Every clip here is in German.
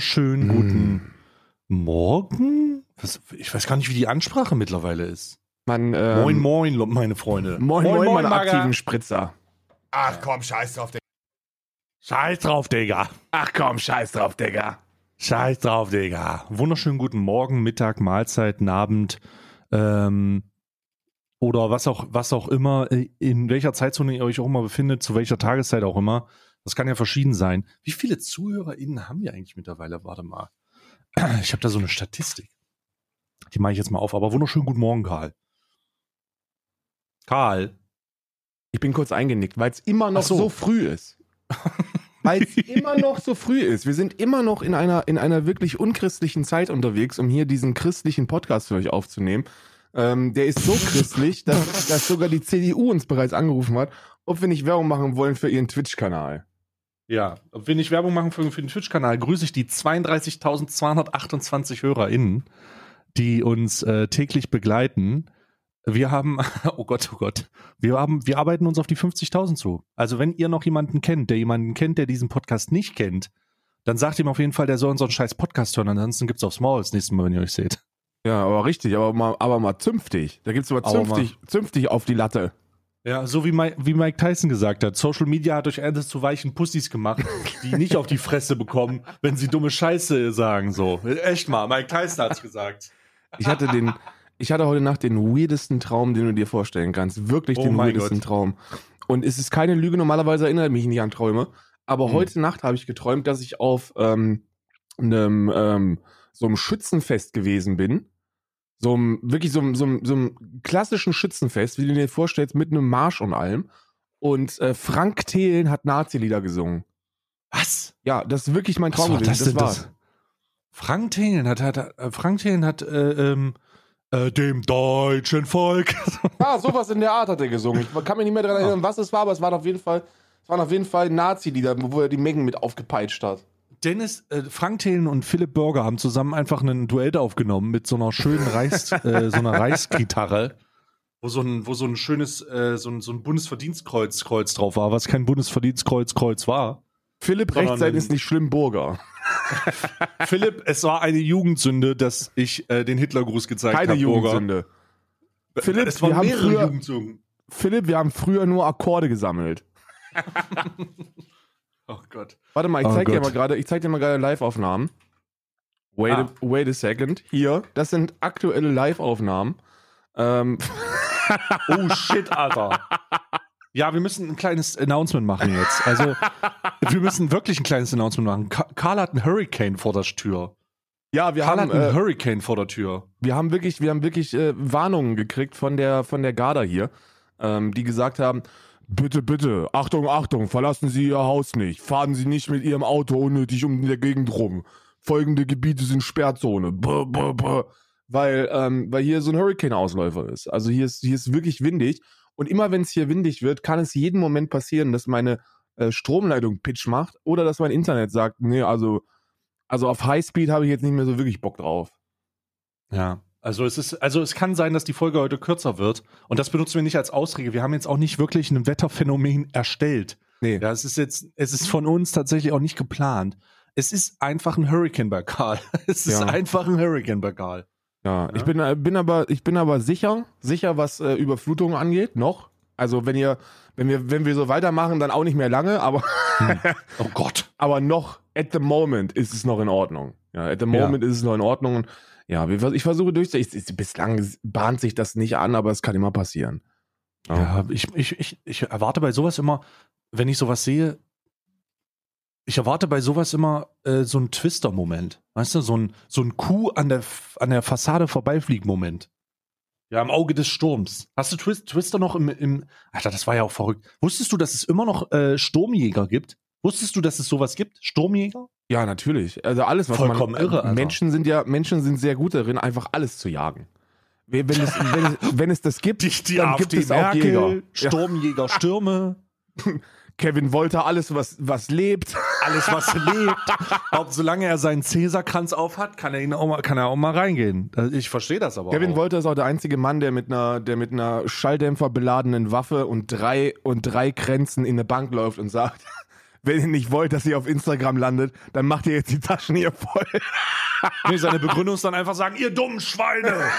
wunderschönen guten Morgen. Was, ich weiß gar nicht, wie die Ansprache mittlerweile ist. Man, ähm, moin, moin, meine Freunde. Moin, moin, meine Maga. aktiven Spritzer. Ach komm, scheiß drauf, Digga. Scheiß drauf, Digga. Ach komm, scheiß drauf, Digga. Scheiß drauf, Digga. Wunderschönen guten Morgen, Mittag, Mahlzeit, Abend. Ähm, oder was auch, was auch immer, äh, in welcher Zeitzone ihr euch auch immer befindet, zu welcher Tageszeit auch immer. Das kann ja verschieden sein. Wie viele ZuhörerInnen haben wir eigentlich mittlerweile? Warte mal. Ich habe da so eine Statistik. Die mache ich jetzt mal auf. Aber wunderschönen guten Morgen, Karl. Karl. Ich bin kurz eingenickt, weil es immer noch so. so. früh ist. Weil es immer noch so früh ist. Wir sind immer noch in einer, in einer wirklich unchristlichen Zeit unterwegs, um hier diesen christlichen Podcast für euch aufzunehmen. Ähm, der ist so christlich, dass, dass sogar die CDU uns bereits angerufen hat, ob wir nicht Werbung machen wollen für ihren Twitch-Kanal. Ja, wenn ich Werbung machen für, für den Twitch-Kanal, grüße ich die 32.228 HörerInnen, die uns äh, täglich begleiten. Wir haben, oh Gott, oh Gott, wir haben, wir arbeiten uns auf die 50.000 zu. Also wenn ihr noch jemanden kennt, der jemanden kennt, der diesen Podcast nicht kennt, dann sagt ihm auf jeden Fall, der soll unseren scheiß Podcast hören. Ansonsten gibt's aufs Maul das nächste Mal, wenn ihr euch seht. Ja, aber richtig, aber mal, aber mal zünftig. Da gibt's aber Aber zünftig, zünftig auf die Latte. Ja, so wie, Mike, wie Mike Tyson gesagt hat, Social Media hat euch alles zu weichen Pussys gemacht, die nicht auf die Fresse bekommen, wenn sie dumme Scheiße sagen, so. Echt mal, Mike Tyson hat's gesagt. Ich hatte den, ich hatte heute Nacht den weirdesten Traum, den du dir vorstellen kannst. Wirklich Oh den weirdesten Gott. Traum. Und es ist keine Lüge, normalerweise erinnere ich mich nicht an Träume. Aber Hm. heute Nacht habe ich geträumt, dass ich auf ähm, einem, ähm, so einem Schützenfest gewesen bin. So einem, wirklich so einem, so, einem, so einem klassischen Schützenfest, wie du dir vorstellst, mit einem Marsch und allem. Und äh, Frank Thelen hat Nazi-Lieder gesungen. Was? Ja, das ist wirklich mein Was Traum war gewesen. das denn? war's. Das? Frank Thelen hat, hat äh, Frank Thelen hat äh, ähm, äh, dem deutschen Volk. Ja, sowas in der Art hat er gesungen. Ich kann mich nicht mehr daran erinnern, was es war, aber es waren auf jeden Fall, es waren auf jeden Fall Nazi-Lieder, wo er die Mengen mit aufgepeitscht hat. Dennis, äh, Frank Thelen und Philipp Burger haben zusammen einfach einen Duett aufgenommen mit so einer schönen Reis, äh, so einer Reisgitarre, wo so ein, wo so ein schönes, äh, so ein, so ein Bundesverdienstkreuz Kreuz drauf war, was kein Bundesverdienstkreuz Kreuz war. Philipp Sondern Rechtsseite ein- ist nicht schlimm, Burger. Philipp, es war eine Jugendsünde, dass ich äh, den Hitlergruß gezeigt habe. Keine Jugendsünde. Philipp, es waren wir haben mehrere früher- Jugendsünden. Philipp, wir haben früher nur Akkorde gesammelt. Oh Gott. Warte mal, ich Oh zeig dir Gott. mal gerade, ich zeig dir mal gerade Live-Aufnahmen. Wait, Ah. a, wait a second. Hier, das sind aktuelle Live-Aufnahmen. Ähm, Oh shit, Alter. Ja, wir müssen ein kleines Announcement machen jetzt. Also, wir müssen wirklich ein kleines Announcement machen. Ka Karl hat einen Hurricane vor der Tür. ja, wir Karl haben, hat einen äh, Hurricane vor der Tür. wir haben wirklich, wir haben wirklich äh, Warnungen gekriegt von der, von der Garda hier, ähm, die gesagt haben, bitte, bitte, Achtung, Achtung, verlassen Sie Ihr Haus nicht, fahren Sie nicht mit Ihrem Auto unnötig um der Gegend rum. Folgende Gebiete sind Sperrzone. Brr, brr, brr. Weil, ähm, weil hier so ein Hurricane-Ausläufer ist. Also hier ist, hier ist wirklich windig. Und immer wenn es hier windig wird, kann es jeden Moment passieren, dass meine äh, Stromleitung Pitch macht oder dass mein Internet sagt, nee, also, also auf Highspeed habe ich jetzt nicht mehr so wirklich Bock drauf. Ja. Also es ist, also es kann sein, dass die Folge heute kürzer wird. Und das benutzen wir nicht als Ausrede. Wir haben jetzt auch nicht wirklich ein Wetterphänomen erstellt. Nee. Ja, es ist jetzt, es ist von uns tatsächlich auch nicht geplant. Es ist einfach ein Hurricane bei Karl. Es ist Ja. einfach ein Hurricane bei Karl. Ja, Ja. ich bin, äh, bin aber, ich bin aber sicher, sicher, was äh, Überflutungen angeht, noch. Also wenn ihr, wenn wir, wenn wir so weitermachen, dann auch nicht mehr lange, aber, Oh Gott. aber noch at the moment ist es noch in Ordnung. Ja, at the Ja. moment ist es noch in Ordnung. Und ja, ich versuche durchzuziehen. Ich- ich- Bislang bahnt sich das nicht an, aber es kann immer passieren. Ja, ich, ich, ich, ich erwarte bei sowas immer, wenn ich sowas sehe, ich erwarte bei sowas immer äh, so einen Twister-Moment. Weißt du, so ein, so ein Kuh an der, an der Fassade vorbeifliegen-Moment. Ja, im Auge des Sturms. Hast du Twist, Twister noch im, im. Alter, das war ja auch verrückt. Wusstest du, dass es immer noch äh, Sturmjäger gibt? Wusstest du, dass es sowas gibt? Sturmjäger? Ja, natürlich. Also alles, was Vollkommen man. irre, Alter. Menschen sind ja, Menschen sind sehr gut darin, einfach alles zu jagen. Wenn es, wenn es, wenn es das gibt, dann gibt es auch Jäger. Ja. Sturmjäger, Stürme, Kevin Wolter, alles, was, was lebt. alles was lebt. Ob solange er seinen Cäsarkranz aufhat, kann er ihn auch mal, kann er auch mal reingehen. Also Ich verstehe das aber. Kevin auch. Wolter ist auch der einzige Mann, der mit einer, der mit einer Schalldämpfer beladenen Waffe und drei, und drei Kränzen in eine Bank läuft und sagt, wenn ihr nicht wollt, dass ihr auf Instagram landet, dann macht ihr jetzt die Taschen hier voll. Nee, seine Begründung ist dann einfach sagen, ihr dummen Schweine,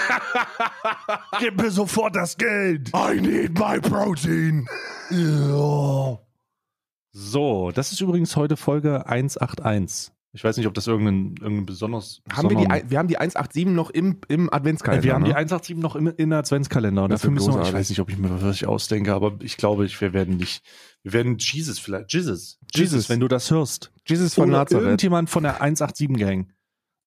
gib mir sofort das Geld. I need my protein. So, das ist übrigens heute Folge 181. Ich weiß nicht, ob das irgendein, irgendein besonders. Haben wir, die, wir haben die 187 noch im, im Adventskalender. wir haben die ne? 187 noch im, in der Adventskalender. Und dafür müssen wir, ich weiß nicht, ob ich mir was wirklich ausdenke, aber ich glaube, ich, wir werden nicht, wir werden Jesus vielleicht, Jesus, Jesus, Jesus. wenn du das hörst. Jesus von Oder Nazareth. irgendjemand von der 187 Gang.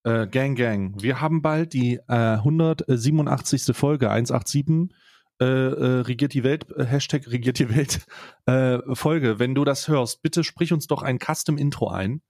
Äh, Gang, Gang. Wir haben bald die äh, 187. Folge 187. Äh, äh, regiert die Welt, äh, Hashtag regiert die Welt äh, Folge. Wenn du das hörst, bitte sprich uns doch ein Custom-Intro ein,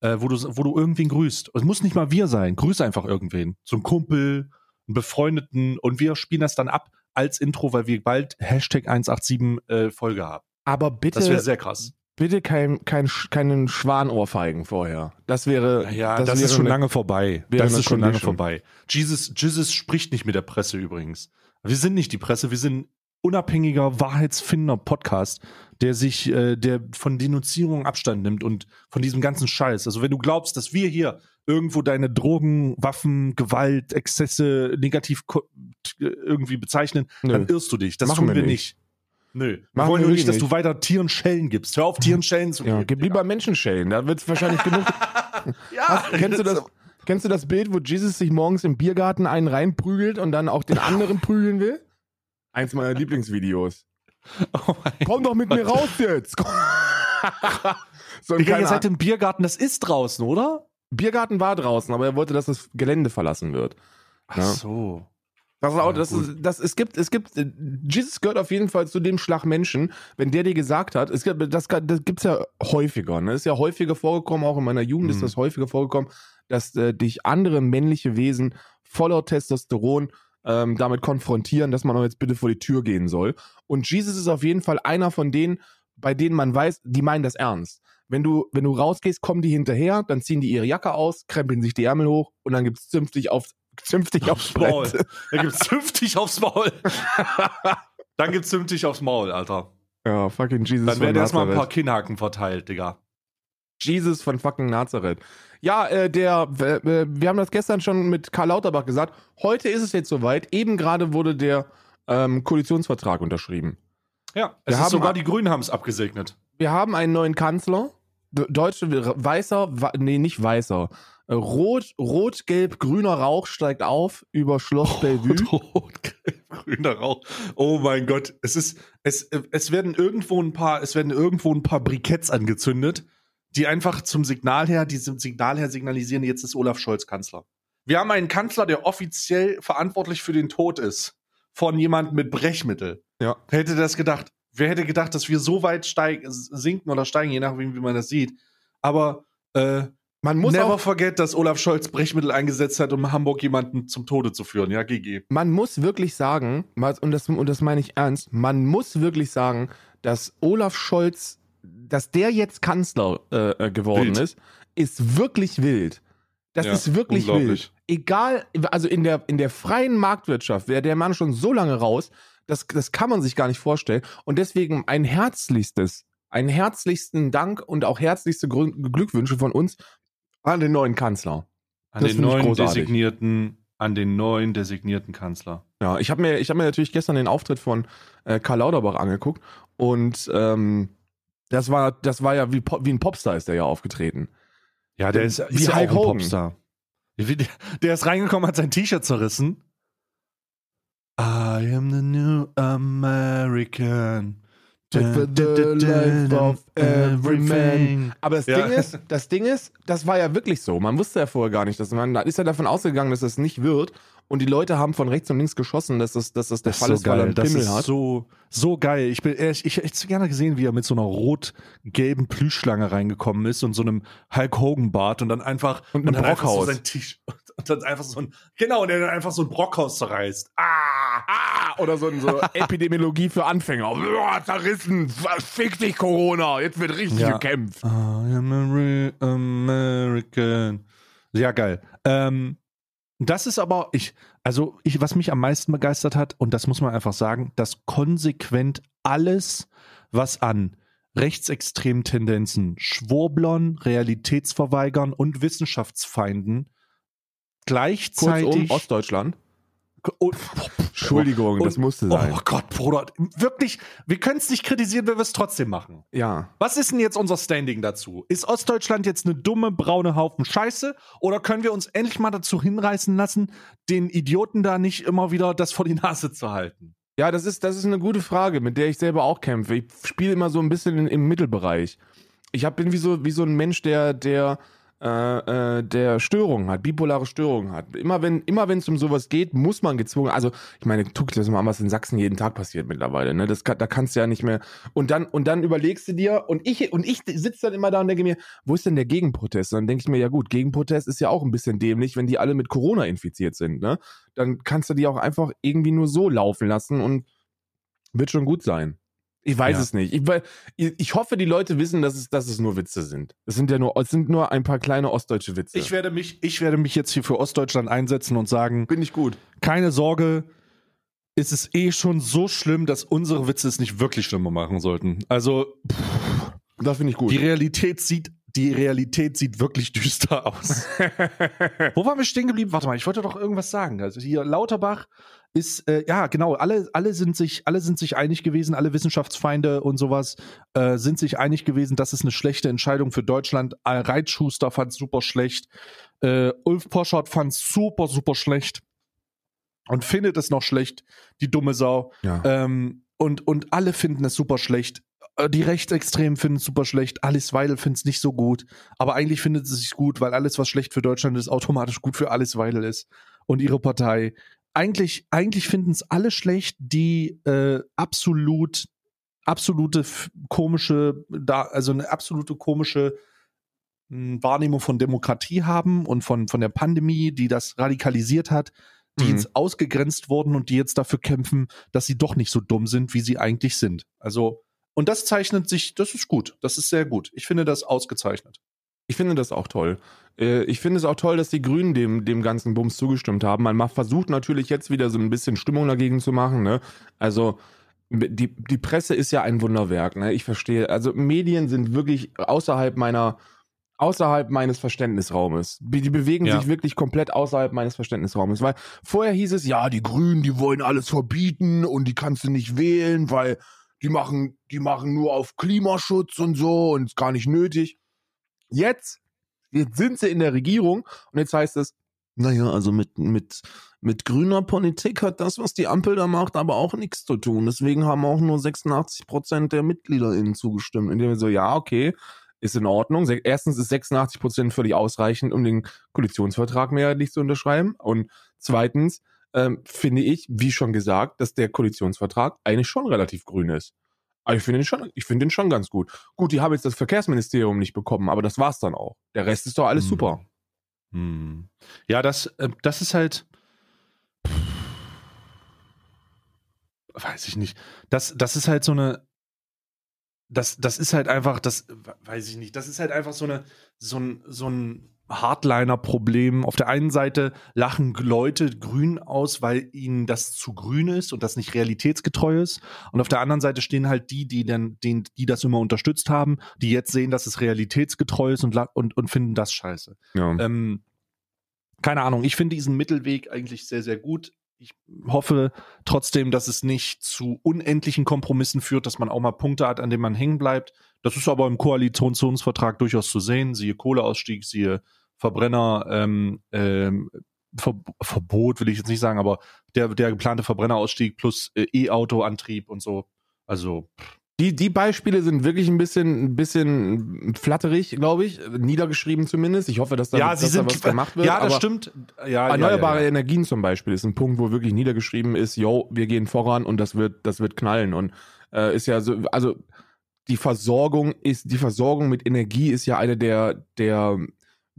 äh, wo, du, wo du irgendwen grüßt. Es muss nicht mal wir sein. Grüß einfach irgendwen. So ein Kumpel, einen Befreundeten und wir spielen das dann ab als Intro, weil wir bald Hashtag 187 äh, Folge haben. Aber bitte, Das wäre sehr krass. bitte kein, kein, keinen Schwanohrfeigen vorher. Das wäre. Ja, das, wäre ist schon eine- lange vorbei. Das ist schon lange vorbei. Jesus, Jesus spricht nicht mit der Presse übrigens. Wir sind nicht die Presse, wir sind unabhängiger, wahrheitsfindender Podcast, der sich, äh, der von Denunzierung Abstand nimmt und von diesem ganzen Scheiß. Also wenn du glaubst, dass wir hier irgendwo deine Drogen, Waffen, Gewalt, Exzesse negativ irgendwie bezeichnen, Nö. dann irrst du dich. Das Machen tun wir nicht. nicht. Nö. Wir Machen wollen wir nur nicht, dass du weiter Tieren Schellen gibst. Hör auf, Tieren Schellen zu Ja, geben. gib lieber Menschen schellen. Da wird es wahrscheinlich genug. Ja, Kennst du das? Kennst du das Bild, wo Jesus sich morgens im Biergarten einen reinprügelt und dann auch den anderen prügeln will? Eins meiner Lieblingsvideos. Oh Komm doch mit mir raus jetzt! so Digga, ihr seid im Biergarten, das ist draußen, oder? Biergarten war draußen, aber er wollte, dass das Gelände verlassen wird. Ach Ja. so. Das ist auch, das ist, das, es gibt, es gibt, äh, Jesus gehört auf jeden Fall zu dem Schlag Menschen, wenn der dir gesagt hat, es gibt, das, das gibt's ja häufiger, ne? Ist ja häufiger vorgekommen, auch in meiner Jugend ist Mhm. das häufiger vorgekommen, dass äh, dich andere männliche Wesen voller Testosteron ähm, damit konfrontieren, dass man doch jetzt bitte vor die Tür gehen soll. Und Jesus ist auf jeden Fall einer von denen, bei denen man weiß, die meinen das ernst. Wenn du, wenn du rausgehst, kommen die hinterher, dann ziehen die ihre Jacke aus, krempeln sich die Ärmel hoch und dann gibt's zünftig aufs, zünftig aufs Maul. Brett. Da gibt's zünftig aufs Maul. Dann gibt's zünftig aufs Maul, Alter. Ja, fucking Jesus Dann werden erstmal ein paar. Kinnhaken verteilt, Digga. Jesus von fucking Nazareth. Ja, äh, der, äh, wir haben das gestern schon mit Karl Lauterbach gesagt. Heute ist es jetzt soweit. Eben gerade wurde der ähm, Koalitionsvertrag unterschrieben. Ja, Wir es haben ist sogar die Grünen haben es abgesegnet. Wir haben einen neuen Kanzler. De- Deutsche, weißer, wa- nee, nicht weißer. Äh, Rot, rot, gelb, grüner Rauch steigt auf über Schloss Bellevue. Rot, gelb, grüner Rauch. Oh mein Gott, es ist, es, es werden irgendwo ein paar, es werden irgendwo ein paar Briketts angezündet, die einfach zum Signal her, diesem Signal her signalisieren, jetzt ist Olaf Scholz Kanzler. Wir haben einen Kanzler, der offiziell verantwortlich für den Tod ist von jemand mit Brechmittel. Ja. Wer hätte das gedacht? Wer hätte gedacht, dass wir so weit steig, sinken oder steigen, je nachdem, wie man das sieht. Aber äh, Man muss never auch forget, dass Olaf Scholz Brechmittel eingesetzt hat, um Hamburg jemanden zum Tode zu führen. Ja, GG. man muss wirklich sagen, und das, und das meine ich ernst, man muss wirklich sagen, dass Olaf Scholz, dass der jetzt Kanzler äh, äh, geworden Wild. ist, ist wirklich wild. Das Ja, ist wirklich wild. Egal, also in der, in der freien Marktwirtschaft wäre der Mann schon so lange raus, das, das kann man sich gar nicht vorstellen. Und deswegen ein herzlichstes, einen herzlichsten Dank und auch herzlichste Grün- Glückwünsche von uns an den neuen Kanzler. An Das den neuen designierten, an den neuen designierten Kanzler. Ja, ich habe mir, ich hab mir natürlich gestern den Auftritt von äh, Karl Lauterbach angeguckt und ähm, das war, das war ja wie, wie ein Popstar ist der ja aufgetreten. Ja, der ist, Wie ist ja auch ein. Popstar. Der, ist reingekommen, hat sein T-Shirt zerrissen. I am the new American. For the life of every man. Aber das Ja. Ding ist, das Ding ist, das war ja wirklich so. Man wusste ja vorher gar nicht, dass man, da ist ja davon ausgegangen, dass das nicht wird. Und die Leute haben von rechts und links geschossen, dass das, dass das der Das Fall ist ist, so weil er geil. einen Das Pimmel ist hat. so, so geil. Ich, bin, ich, ich hätte gerne gesehen, wie er mit so einer rot-gelben Plüschschlange reingekommen ist und so einem Hulk Hogan Bart und dann einfach Und einem dann einfach so Brockhaus. sein Tisch und dann einfach so ein genau und der dann einfach so ein Brockhaus zerreißt. Ah, Ah, oder so, so Epidemiologie für Anfänger. Boah, zerrissen, fick dich Corona, jetzt wird richtig Ja. gekämpft. I am a real American. Ja, geil. Ähm, das ist aber, ich, also ich, was mich am meisten begeistert hat, und das muss man einfach sagen, dass konsequent alles, was an rechtsextremen Tendenzen, Schwurblern, Realitätsverweigern und Wissenschaftsfeinden gleichzeitig Kurzum, Ostdeutschland. Und, Entschuldigung, das und- musste sein. Oh Gott, Bruder, wirklich, wir können es nicht kritisieren, wenn wir es trotzdem machen. Ja. Was ist denn jetzt unser Standing dazu? Ist Ostdeutschland jetzt eine dumme, braune Haufen Scheiße? Oder können wir uns endlich mal dazu hinreißen lassen, den Idioten da nicht immer wieder das vor die Nase zu halten? Ja, das ist, das ist eine gute Frage, mit der ich selber auch kämpfe. Ich spiele immer so ein bisschen in, im Mittelbereich. Ich hab, bin wie so, wie so ein Mensch, der, der, äh, äh, der Störungen hat, bipolare Störungen hat. Immer wenn immer wenn es um sowas geht, muss man gezwungen. Also ich meine, guck dir das mal an, was in Sachsen jeden Tag passiert mittlerweile. Ne, das kann, da kannst du ja nicht mehr. Und dann und dann überlegst du dir und ich und ich sitze dann immer da und denke mir, wo ist denn der Gegenprotest? Und dann denke ich mir, ja gut, Gegenprotest ist ja auch ein bisschen dämlich, wenn die alle mit Corona infiziert sind. Ne, dann kannst du die auch einfach irgendwie nur so laufen lassen und wird schon gut sein. Ich weiß Ja. es nicht. Ich, ich hoffe, die Leute wissen, dass es, dass es nur Witze sind. Es sind ja nur, es sind nur ein paar kleine ostdeutsche Witze. Ich werde mich, ich werde mich jetzt hier für Ostdeutschland einsetzen und sagen, Bin ich gut. keine Sorge, ist es eh schon so schlimm, dass unsere Witze es nicht wirklich schlimmer machen sollten. Also, Das finde ich gut. die Realität sieht, die Realität sieht wirklich düster aus. Wo waren wir stehen geblieben? Warte mal, ich wollte doch irgendwas sagen. Also hier Lauterbach ist äh, ja genau. Alle alle sind sich alle sind sich einig gewesen. Alle Wissenschaftsfeinde und sowas äh, sind sich einig gewesen. Das ist eine schlechte Entscheidung für Deutschland. Al Reitschuster fand super schlecht. Äh, Ulf Poschardt fand super super schlecht und findet es noch schlecht. Die dumme Sau. ja. Ähm, und, und alle finden es super schlecht. Äh, Die Rechtsextremen finden es super schlecht. Alice Weidel findet es nicht so gut. Aber eigentlich findet sie es sich gut, weil alles, was schlecht für Deutschland ist, automatisch gut für Alice Weidel ist. Und ihre Partei. Eigentlich, eigentlich finden es alle schlecht, die äh, absolut, absolute komische, da, also eine absolute komische mh, Wahrnehmung von Demokratie haben und von, von der Pandemie, die das radikalisiert hat, die Mhm. jetzt ausgegrenzt wurden und die jetzt dafür kämpfen, dass sie doch nicht so dumm sind, wie sie eigentlich sind. Also, und das zeichnet sich, das ist gut. Das ist sehr gut. Ich finde das ausgezeichnet. Ich finde das auch toll. Äh, Ich finde es auch toll, dass die Grünen dem, dem ganzen Bums zugestimmt haben. Man versucht natürlich jetzt wieder so ein bisschen Stimmung dagegen zu machen. Ne? Also die, die Presse ist ja ein Wunderwerk. Ne? Ich verstehe. Also Medien sind wirklich außerhalb meiner außerhalb meines Verständnisraumes. Die die bewegen Ja. sich wirklich komplett außerhalb meines Verständnisraumes. Weil vorher hieß es, ja, die Grünen, die wollen alles verbieten und die kannst du nicht wählen, weil die machen, die machen nur auf Klimaschutz und so und ist gar nicht nötig. Jetzt, jetzt sind sie in der Regierung und jetzt heißt es, naja, also mit, mit, mit grüner Politik hat das, was die Ampel da macht, aber auch nichts zu tun. Deswegen haben auch nur 86 Prozent der MitgliederInnen zugestimmt. Indem wir so, ja, okay, ist in Ordnung. Erstens ist 86 Prozent völlig ausreichend, um den Koalitionsvertrag mehrheitlich zu unterschreiben. Und zweitens ähm, finde ich, wie schon gesagt, dass der Koalitionsvertrag eigentlich schon relativ grün ist. Aber ich finde ihn schon, ich finde ihn schon ganz gut. Gut, die haben jetzt das Verkehrsministerium nicht bekommen, aber das war's dann auch. Der Rest ist doch alles Hm. super. Hm. Ja, das, äh, das ist halt. Weiß ich nicht. Das, das ist halt so eine. Das, das ist halt einfach, das weiß ich nicht. Das ist halt einfach so eine, so ein, so ein Hardliner-Problem. Auf der einen Seite lachen Leute grün aus, weil ihnen das zu grün ist und das nicht realitätsgetreu ist. Und auf der anderen Seite stehen halt die, die dann, den, die das immer unterstützt haben, die jetzt sehen, dass es realitätsgetreu ist und, und, und finden das scheiße. Ja. Ähm, keine Ahnung, ich finde diesen Mittelweg eigentlich sehr, sehr gut. Ich hoffe trotzdem, dass es nicht zu unendlichen Kompromissen führt, dass man auch mal Punkte hat, an denen man hängen bleibt. Das ist aber im Koalitionsvertrag durchaus zu sehen. Siehe Kohleausstieg, siehe Verbrenner, ähm, ähm, Ver Verbot will ich jetzt nicht sagen, aber der, der geplante Verbrennerausstieg plus äh, E-Auto-Antrieb und so. Also, Die, die Beispiele sind wirklich ein bisschen, ein bisschen flatterig, glaube ich. Niedergeschrieben zumindest. Ich hoffe, dass da, ja, dass sie da sind, was gemacht wird. ja, das stimmt. Ja, Erneuerbare ja, ja. Energien zum Beispiel ist ein Punkt, wo wirklich niedergeschrieben ist, yo, wir gehen voran und das wird, das wird knallen. Und äh, ist ja so, also die Versorgung ist, die Versorgung mit Energie ist ja eine der, der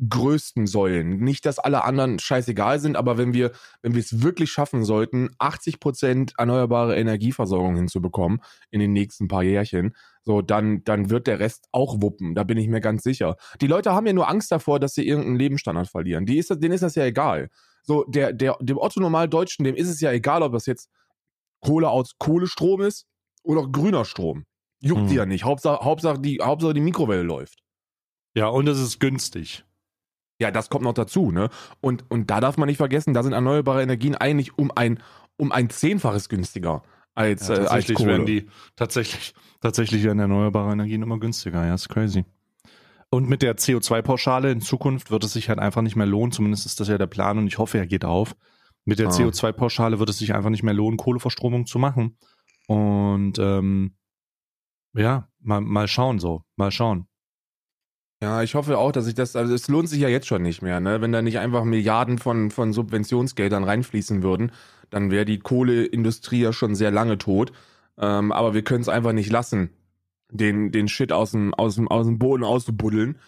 größten Säulen. Nicht, dass alle anderen scheißegal sind, aber wenn wir, wenn wir es wirklich schaffen sollten, 80 Prozent erneuerbare Energieversorgung hinzubekommen in den nächsten paar Jährchen, so, dann, dann wird der Rest auch wuppen. Da bin ich mir ganz sicher. Die Leute haben ja nur Angst davor, dass sie irgendeinen Lebensstandard verlieren. Die ist denen ist das ja egal. So, der, der, dem Otto Normal-Deutschen, dem ist es ja egal, ob das jetzt Kohle aus Kohlestrom ist oder grüner Strom. Juckt Hm. die ja nicht. Hauptsache, Hauptsache, die, Hauptsache die Mikrowelle läuft. Ja, und es ist günstig. Ja, das kommt noch dazu, ne? Und, und da darf man nicht vergessen, da sind erneuerbare Energien eigentlich um ein, um ein Zehnfaches günstiger als, Ja, äh, als tatsächlich Kohle. werden die, tatsächlich, tatsächlich werden erneuerbare Energien immer günstiger. Ja, ist crazy. Und mit der CO2-Pauschale in Zukunft wird es sich halt einfach nicht mehr lohnen. Zumindest ist das ja der Plan und ich hoffe, er geht auf. Mit der Ah. CO2-Pauschale wird es sich einfach nicht mehr lohnen, Kohleverstromung zu machen. Und ähm, ja, mal, mal schauen so. Mal schauen. Ja, ich hoffe auch, dass ich das, also es lohnt sich ja jetzt schon nicht mehr, ne? Wenn da nicht einfach Milliarden von, von Subventionsgeldern reinfließen würden, dann wäre die Kohleindustrie ja schon sehr lange tot. Ähm, aber wir können es einfach nicht lassen, den, den Shit aus dem, aus dem, aus dem Boden auszubuddeln.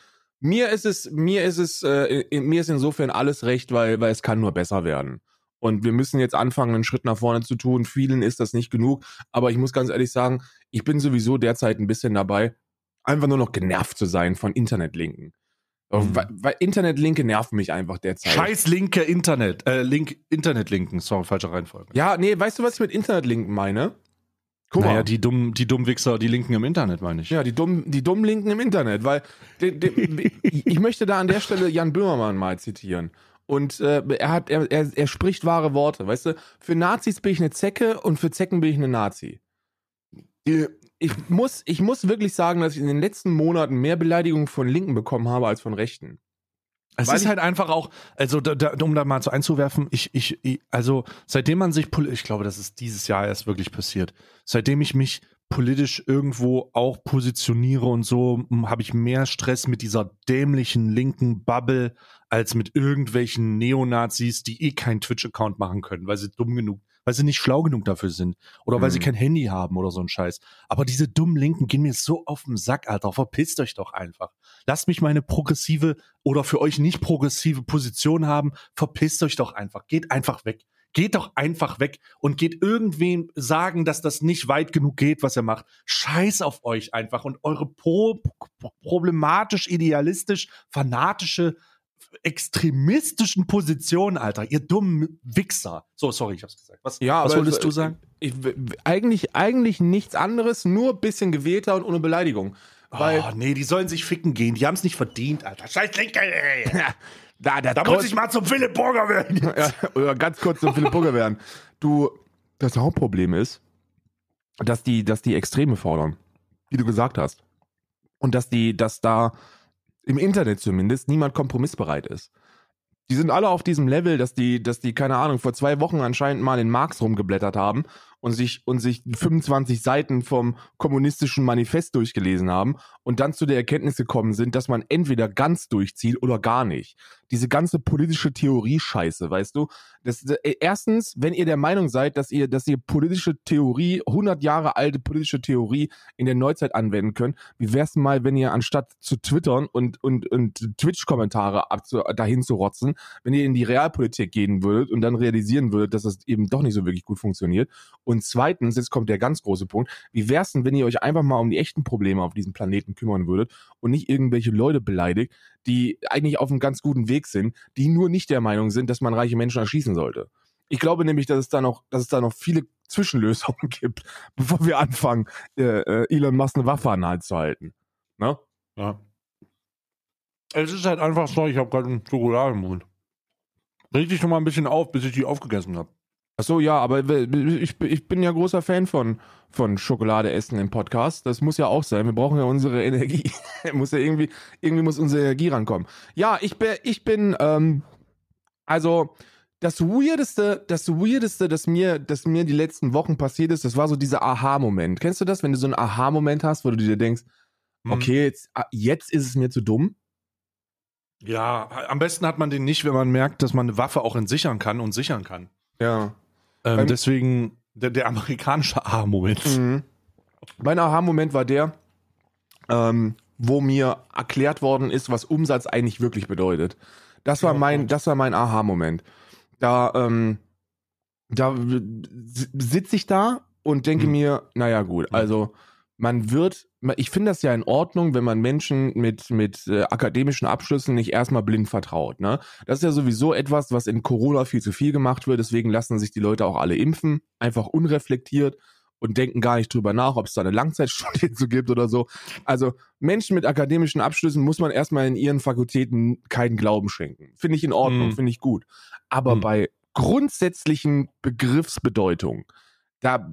Mir ist es, mir ist es, äh, mir ist insofern alles recht, weil, weil es kann nur besser werden. Und wir müssen jetzt anfangen, einen Schritt nach vorne zu tun. Vielen ist das nicht genug. Aber ich muss ganz ehrlich sagen, ich bin sowieso derzeit ein bisschen dabei, einfach nur noch genervt zu sein von Internetlinken. Mhm. Weil, weil Internetlinke nerven mich einfach derzeit. Scheiß linke Internet, äh, Link, Internetlinken. Sorry, falsche Reihenfolge. Ja, nee, weißt du, was ich mit Internetlinken meine? Guck naja, mal. die dummen, die dummen Wichser, die Linken im Internet, meine ich. Ja, die dummen, die dummen Linken im Internet, weil de, de, ich möchte da an der Stelle Jan Böhmermann mal zitieren. Und äh, er hat, er, er, er spricht wahre Worte, weißt du? Für Nazis bin ich eine Zecke und für Zecken bin ich eine Nazi. Die- Ich muss, ich muss wirklich sagen, dass ich in den letzten Monaten mehr Beleidigungen von Linken bekommen habe als von Rechten. Es Weil ist halt einfach auch, also da, da, um da mal so einzuwerfen, ich, ich, ich, also seitdem man sich, ich glaube, das ist dieses Jahr erst wirklich passiert, seitdem ich mich politisch irgendwo auch positioniere und so, m, habe ich mehr Stress mit dieser dämlichen linken Bubble als mit irgendwelchen Neonazis, die eh keinen Twitch-Account machen können, weil sie dumm genug, weil sie nicht schlau genug dafür sind oder weil sie Mhm. kein Handy haben oder so ein Scheiß. Aber diese dummen Linken gehen mir so auf den Sack, Alter. Verpisst euch doch einfach. Lasst mich meine progressive oder für euch nicht progressive Position haben. Verpisst euch doch einfach. Geht einfach weg. Geht doch einfach weg und geht irgendwem sagen, dass das nicht weit genug geht, was er macht. Scheiß auf euch einfach und eure pro problematisch, idealistisch, fanatische, extremistischen Positionen, Alter. Ihr dummen Wichser. So, sorry, ich hab's gesagt. Was, Ja, was wolltest es- du sagen? Ich, eigentlich, eigentlich nichts anderes, nur ein bisschen gewählter und ohne Beleidigung. Weil, oh, nee, die sollen sich ficken gehen. Die haben's nicht verdient, Alter. Scheiß Linke, ey. da, der Da muss ich mal zum Philipp Burger werden. ja, oder ganz kurz zum Philipp Burger werden. Du, das Hauptproblem ist, dass die, dass die Extreme fordern, wie du gesagt hast. Und dass die, dass da im Internet zumindest niemand kompromissbereit ist. Die sind alle auf diesem Level, dass die, dass die, keine Ahnung, vor zwei Wochen anscheinend mal in Marx rumgeblättert haben und sich, und sich 25 Seiten vom kommunistischen Manifest durchgelesen haben und dann zu der Erkenntnis gekommen sind, dass man entweder ganz durchzieht oder gar nicht. Diese ganze politische Theorie-Scheiße, weißt du? Das, äh, erstens, wenn ihr der Meinung seid, dass ihr, dass ihr politische Theorie, 100 Jahre alte politische Theorie in der Neuzeit anwenden könnt, wie wär's mal, wenn ihr anstatt zu twittern und, und, und Twitch-Kommentare dahin zu rotzen, wenn ihr in die Realpolitik gehen würdet und dann realisieren würdet, dass das eben doch nicht so wirklich gut funktioniert. Zweitens, jetzt kommt der ganz große Punkt, wie wär's denn, wenn ihr euch einfach mal um die echten Probleme auf diesem Planeten kümmern würdet und nicht irgendwelche Leute beleidigt, die eigentlich auf einem ganz guten Weg sind, die nur nicht der Meinung sind, dass man reiche Menschen erschießen sollte. Ich glaube nämlich, dass es da noch, dass es da noch viele Zwischenlösungen gibt, bevor wir anfangen, äh, äh, Elon Musk eine Waffe an zu halten. Ne? Ja. Es ist halt einfach so, ich habe gerade einen Schokolade im Mund. Reg dich noch mal ein bisschen auf, bis ich die aufgegessen habe. Ach so, ja, aber ich, ich bin ja großer Fan von, von Schokolade essen im Podcast. Das muss ja auch sein. Wir brauchen ja unsere Energie. muss ja irgendwie, irgendwie muss unsere Energie rankommen. Ja, ich bin, ich bin, ähm, also, das Weirdeste, das Weirdeste, das mir, das mir die letzten Wochen passiert ist, das war so dieser Aha-Moment. Kennst du das, wenn du so einen Aha-Moment hast, wo du dir denkst, Hm. okay, jetzt, ah, jetzt ist es mir zu dumm? Ja, am besten hat man den nicht, wenn man merkt, dass man eine Waffe auch entsichern kann und sichern kann. Ja. Ähm, Beim- deswegen der, der amerikanische A-Moment. Mhm. Mein Aha-Moment war der, ähm, wo mir erklärt worden ist, was Umsatz eigentlich wirklich bedeutet. Das war mein, das war mein Aha-Moment. Da, ähm, da sitze ich da und denke Hm. mir, naja gut, also man wird, ich finde das ja in Ordnung, wenn man Menschen mit, mit äh, akademischen Abschlüssen nicht erstmal blind vertraut. Ne? Das ist ja sowieso etwas, was in Corona viel zu viel gemacht wird, deswegen lassen sich die Leute auch alle impfen, einfach unreflektiert und denken gar nicht drüber nach, ob es da eine Langzeitstudie zu gibt oder so. Also Menschen mit akademischen Abschlüssen muss man erstmal in ihren Fakultäten keinen Glauben schenken. Finde ich in Ordnung, Mhm. finde ich gut. Aber Mhm. bei grundsätzlichen Begriffsbedeutungen, da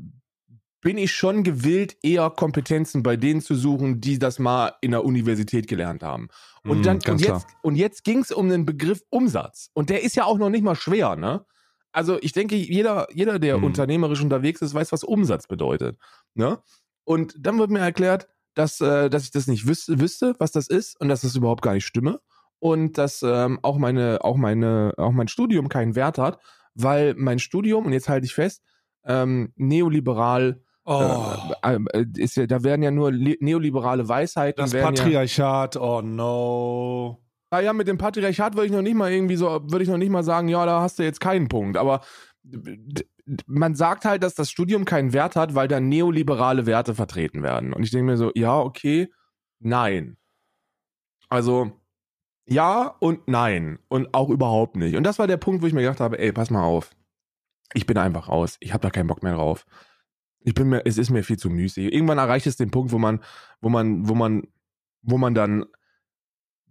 bin ich schon gewillt, eher Kompetenzen bei denen zu suchen, die das mal in der Universität gelernt haben. Und Mhm, dann und jetzt, und jetzt ging es um den Begriff Umsatz. Und der ist ja auch noch nicht mal schwer, ne? Also ich denke, jeder, jeder, der Mhm. unternehmerisch unterwegs ist, weiß, was Umsatz bedeutet. Ne? Und dann wird mir erklärt, dass, äh, dass ich das nicht wüsste, wüsste, was das ist und dass das überhaupt gar nicht stimme. Und dass ähm, auch meine, auch meine, auch mein Studium keinen Wert hat, weil mein Studium, und jetzt halte ich fest, ähm, neoliberal Oh, äh, ist ja, da werden ja nur li- neoliberale Weisheiten. das werden ja, Patriarchat, oh no. naja, mit dem Patriarchat würde ich noch nicht mal irgendwie so, würde ich noch nicht mal sagen, ja, da hast du jetzt keinen Punkt. Aber man sagt halt, dass das Studium keinen Wert hat, weil da neoliberale Werte vertreten werden. Und ich denke mir so, ja, okay, nein. Also, ja und nein. Und auch überhaupt nicht. Und das war der Punkt, wo ich mir gedacht habe, ey, pass mal auf. Ich bin einfach raus. Ich habe da keinen Bock mehr drauf. Ich bin mir, es ist mir viel zu müßig. Irgendwann erreicht es den Punkt, wo man, wo man, wo man, wo man dann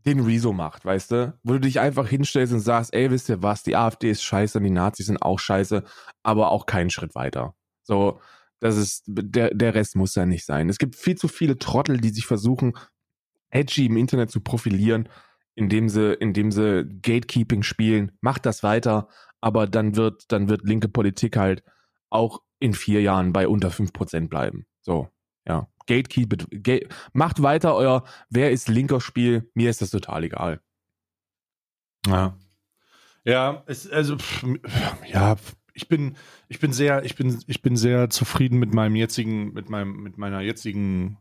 den Rezo macht, weißt du? Wo du dich einfach hinstellst und sagst, ey, wisst ihr was, die AfD ist scheiße die Nazis sind auch scheiße, aber auch keinen Schritt weiter. So, das ist, der, der Rest muss ja nicht sein. Es gibt viel zu viele Trottel, die sich versuchen, edgy im Internet zu profilieren, indem sie, indem sie Gatekeeping spielen. Macht das weiter, aber dann wird, dann wird linke Politik halt auch in vier Jahren bei unter 5% bleiben. So, ja. Gatekeep gate, macht weiter euer Wer ist linker Spiel. Mir ist das total egal. Ja. Ja, es, also, pff, ja, ich bin, ich bin sehr, ich bin, ich bin sehr zufrieden mit meinem jetzigen, mit meinem, mit meiner jetzigen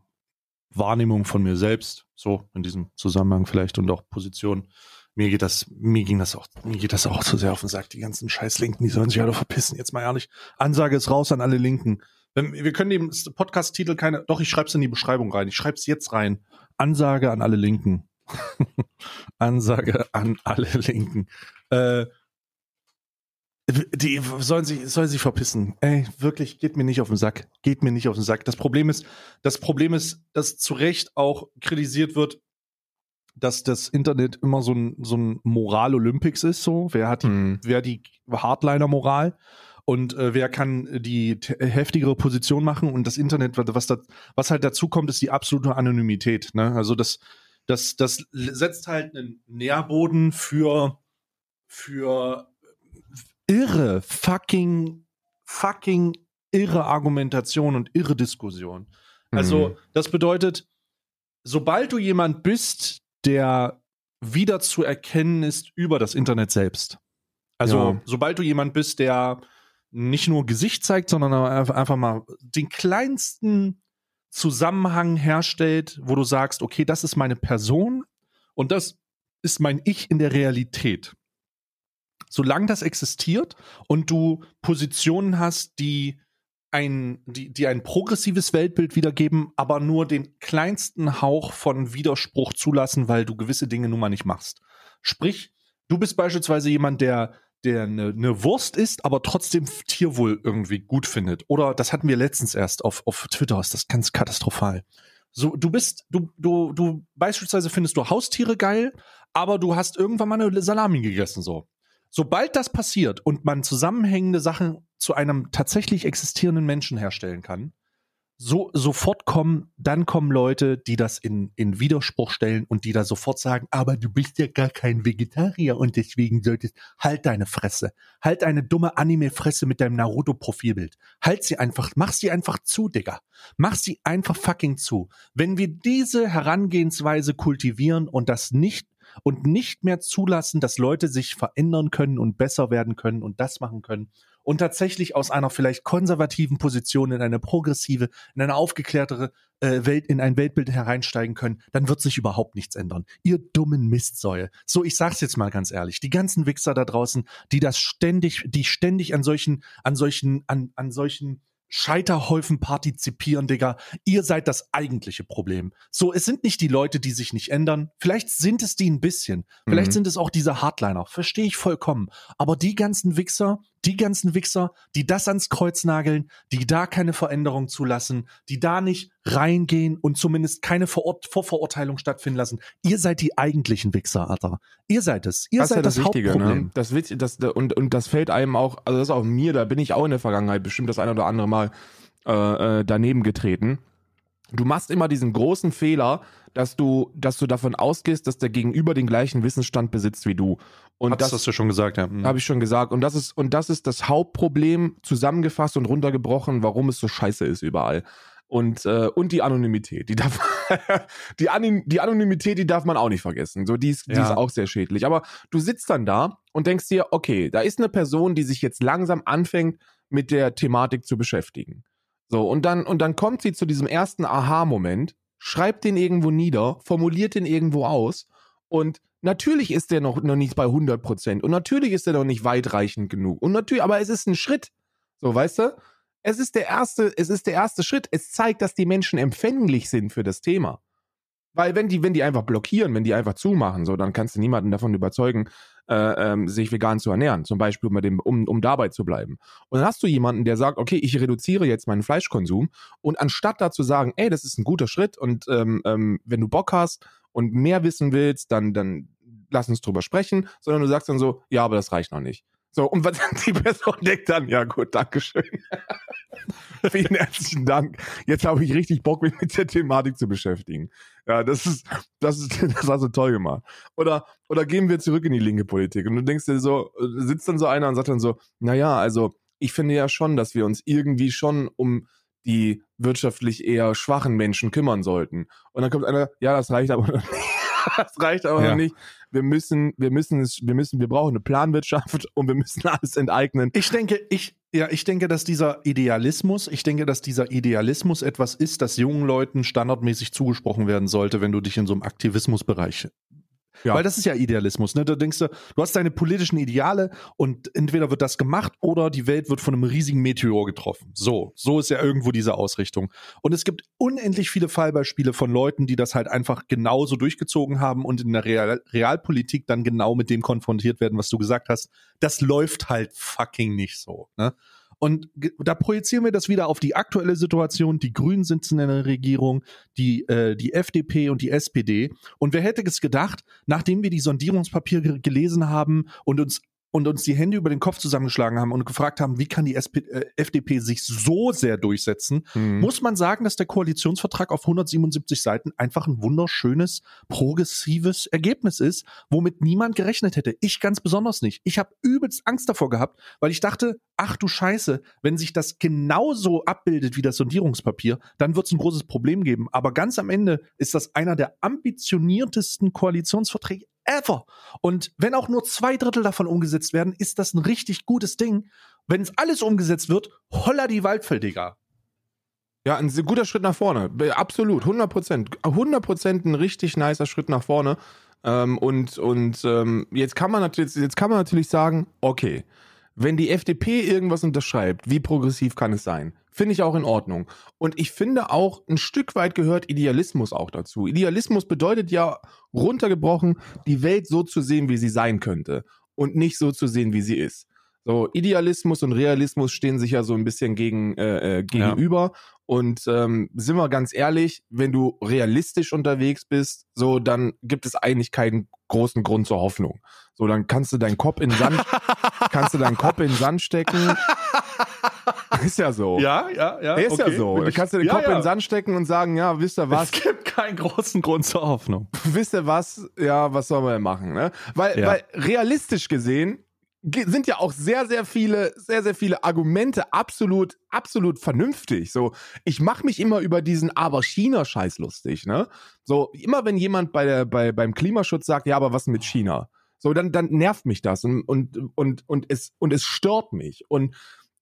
Wahrnehmung von mir selbst, so in diesem Zusammenhang vielleicht und auch Position. Mir geht das, mir ging das auch, mir geht das auch zu sehr auf den Sack. Die ganzen scheiß Linken, die sollen sich alle verpissen. Jetzt mal ehrlich. Ansage ist raus an alle Linken. Wenn, wir können dem Podcast-Titel keine, doch, ich schreib's in die Beschreibung rein. Ich schreib's jetzt rein. Ansage an alle Linken. Ansage an alle Linken. Äh, die sollen sich, sollen sich verpissen. Ey, wirklich, geht mir nicht auf den Sack. Geht mir nicht auf den Sack. Das Problem ist, das Problem ist, dass zu Recht auch kritisiert wird, dass das Internet immer so ein, so ein Moral-Olympics ist, so. Wer hat die, Hm. wer die Hardliner-Moral? Und äh, wer kann die t- heftigere Position machen? Und das Internet, was, da, was halt dazu kommt, ist die absolute Anonymität. Ne? Also das, das, das setzt halt einen Nährboden für, für irre, fucking, fucking irre Argumentation und irre Diskussion. Also, Mhm. das bedeutet, sobald du jemand bist, der wieder zu erkennen ist über das Internet selbst. Also, Ja. sobald du jemand bist, der nicht nur Gesicht zeigt, sondern einfach einfach mal den kleinsten Zusammenhang herstellt, wo du sagst, okay, das ist meine Person und das ist mein Ich in der Realität. Solange das existiert und du Positionen hast, die ein, die, die ein progressives Weltbild wiedergeben, aber nur den kleinsten Hauch von Widerspruch zulassen, weil du gewisse Dinge nun mal nicht machst. Sprich, du bist beispielsweise jemand, der der eine, eine Wurst isst, aber trotzdem Tierwohl irgendwie gut findet. Oder das hatten wir letztens erst auf, auf Twitter, ist das ganz katastrophal. So, du bist, du, du, du, beispielsweise findest du Haustiere geil, aber du hast irgendwann mal eine Salami gegessen, so. Sobald das passiert und man zusammenhängende Sachen zu einem tatsächlich existierenden Menschen herstellen kann, so sofort kommen, dann kommen Leute, die das in, in Widerspruch stellen und die da sofort sagen, aber du bist ja gar kein Vegetarier und deswegen solltest, halt deine Fresse. Halt deine dumme Anime-Fresse mit deinem Naruto-Profilbild. Halt sie einfach, mach sie einfach zu, Digga. Mach sie einfach fucking zu. Wenn wir diese Herangehensweise kultivieren und das nicht und nicht mehr zulassen, dass Leute sich verändern können und besser werden können und das machen können und tatsächlich aus einer vielleicht konservativen Position in eine progressive, in eine aufgeklärtere äh, Welt, in ein Weltbild hereinsteigen können, dann wird sich überhaupt nichts ändern. Ihr dummen Mistsäue. So, ich sag's jetzt mal ganz ehrlich, die ganzen Wichser da draußen, die das ständig, die ständig an solchen, an solchen, an, an solchen Scheiterhäufen partizipieren, Digga. Ihr seid das eigentliche Problem. So, es sind nicht die Leute, die sich nicht ändern. Vielleicht sind es die ein bisschen. Vielleicht Mhm. sind es auch diese Hardliner. Verstehe ich vollkommen. Aber die ganzen Wichser, Die ganzen Wichser, die das ans Kreuz nageln, die da keine Veränderung zulassen, die da nicht reingehen und zumindest keine Vor Vorverurteilung stattfinden lassen. Ihr seid die eigentlichen Wichser, Alter. Ihr seid es. Ihr das seid ist ja das, Wichtige, Hauptproblem. ne? Das das, und, und das fällt einem auch, also das ist auch mir, da bin ich auch in der Vergangenheit bestimmt das ein oder andere Mal äh, äh, daneben getreten. Du machst immer diesen großen Fehler, dass du, dass du davon ausgehst, dass der Gegenüber den gleichen Wissensstand besitzt wie du. Und Hab's, das hast du schon gesagt, ja. Mhm. habe ich schon gesagt. Und das ist, und das ist das Hauptproblem zusammengefasst und runtergebrochen, warum es so scheiße ist überall. Und, äh, und die Anonymität. Die, darf, die, Anon die Anonymität, die darf man auch nicht vergessen. So, die ist, die Ja. ist auch sehr schädlich. Aber du sitzt dann da und denkst dir, okay, da ist eine Person, die sich jetzt langsam anfängt, mit der Thematik zu beschäftigen. So, und dann, und dann kommt sie zu diesem ersten Aha-Moment, schreibt den irgendwo nieder, formuliert den irgendwo aus und natürlich ist der noch, noch nicht bei 100 Prozent und natürlich ist der noch nicht weitreichend genug und natürlich, aber es ist ein Schritt. So, weißt du? Es ist der erste, es ist der erste Schritt. Es zeigt, dass die Menschen empfänglich sind für das Thema. Weil wenn die, wenn die einfach blockieren, wenn die einfach zumachen, so, dann kannst du niemanden davon überzeugen, äh, ähm, sich vegan zu ernähren. Zum Beispiel, um, dem, um, um dabei zu bleiben. Und dann hast du jemanden, der sagt, okay, ich reduziere jetzt meinen Fleischkonsum und anstatt da zu sagen, ey, das ist ein guter Schritt und ähm, ähm, wenn du Bock hast und mehr wissen willst, dann, dann lass uns drüber sprechen, sondern du sagst dann so, ja, aber das reicht noch nicht. So, und was die Person denkt dann, ja gut, Dankeschön. Vielen herzlichen Dank. Jetzt habe ich richtig Bock, mich mit der Thematik zu beschäftigen. Ja, das ist, das ist, das hast du toll gemacht. Oder, oder gehen wir zurück in die linke Politik und du denkst dir so, sitzt dann so einer und sagt dann so, naja, also ich finde ja schon, dass wir uns irgendwie schon um die wirtschaftlich eher schwachen Menschen kümmern sollten. Und dann kommt einer, ja, das reicht aber noch nicht. Das reicht aber Ja. noch nicht. Wir müssen, wir müssen es, wir müssen, wir brauchen eine Planwirtschaft und wir müssen alles enteignen. Ich denke, ich, ja, ich denke, dass dieser Idealismus, ich denke, dass dieser Idealismus etwas ist, das jungen Leuten standardmäßig zugesprochen werden sollte, wenn du dich in so einem Aktivismusbereich. Ja. Weil das ist ja Idealismus, ne? Da denkst du, du hast deine politischen Ideale und entweder wird das gemacht oder die Welt wird von einem riesigen Meteor getroffen. So, so ist ja irgendwo diese Ausrichtung. Und es gibt unendlich viele Fallbeispiele von Leuten, die das halt einfach genauso durchgezogen haben und in der Real Realpolitik dann genau mit dem konfrontiert werden, was du gesagt hast. Das läuft halt fucking nicht so, ne? Und da projizieren wir das wieder auf die aktuelle Situation. Die Grünen sitzen in der Regierung, die, äh, die FDP und die SPD. Und wer hätte es gedacht, nachdem wir die Sondierungspapiere gelesen haben und uns und uns die Hände über den Kopf zusammengeschlagen haben und gefragt haben, wie kann die SP, äh, FDP sich so sehr durchsetzen, Mhm. muss man sagen, dass der Koalitionsvertrag auf 177 Seiten einfach ein wunderschönes, progressives Ergebnis ist, womit niemand gerechnet hätte. Ich ganz besonders nicht. Ich habe übelst Angst davor gehabt, weil ich dachte, ach du Scheiße, wenn sich das genauso abbildet wie das Sondierungspapier, dann wird es ein großes Problem geben. Aber ganz am Ende ist das einer der ambitioniertesten Koalitionsverträge ever. Und wenn auch nur zwei Drittel davon umgesetzt werden, ist das ein richtig gutes Ding. Wenn es alles umgesetzt wird, holla die Waldfell, Digga. Ja, ein guter Schritt nach vorne. Absolut, 100 Prozent. 100 Prozent ein richtig nicer Schritt nach vorne. Ähm, und und ähm, jetzt, kann man natürlich, jetzt kann man natürlich sagen, okay, wenn die FDP irgendwas unterschreibt, wie progressiv kann es sein? Finde ich auch in Ordnung. Und ich finde auch, ein Stück weit gehört Idealismus auch dazu. Idealismus bedeutet ja, runtergebrochen, die Welt so zu sehen, wie sie sein könnte. Und nicht so zu sehen, wie sie ist. So, Idealismus und Realismus stehen sich ja so ein bisschen gegen, äh, äh, gegenüber. Und ähm, sind wir ganz ehrlich, wenn du realistisch unterwegs bist, so dann gibt es eigentlich keinen großen Grund zur Hoffnung. So, dann kannst du deinen Kopf in Sand, kannst du deinen Kopf in den Sand stecken. Ist ja so. Ja, ja, ja. ist ja so. Dann kannst du den ja, Kopf ja. in den Sand stecken und sagen, ja, wisst ihr was? Es gibt keinen großen Grund zur Hoffnung. wisst ihr was? Ja, was soll man denn machen? Ne? Weil, Ja. weil realistisch gesehen ge- sind ja auch sehr, sehr viele, sehr, sehr viele Argumente absolut, absolut vernünftig. So, ich mache mich immer über diesen aber China-Scheiß lustig, ne? So, immer wenn jemand bei der, bei, beim Klimaschutz sagt, ja, aber was mit China? So, dann, dann nervt mich das und, und, und, und es, und es stört mich. Und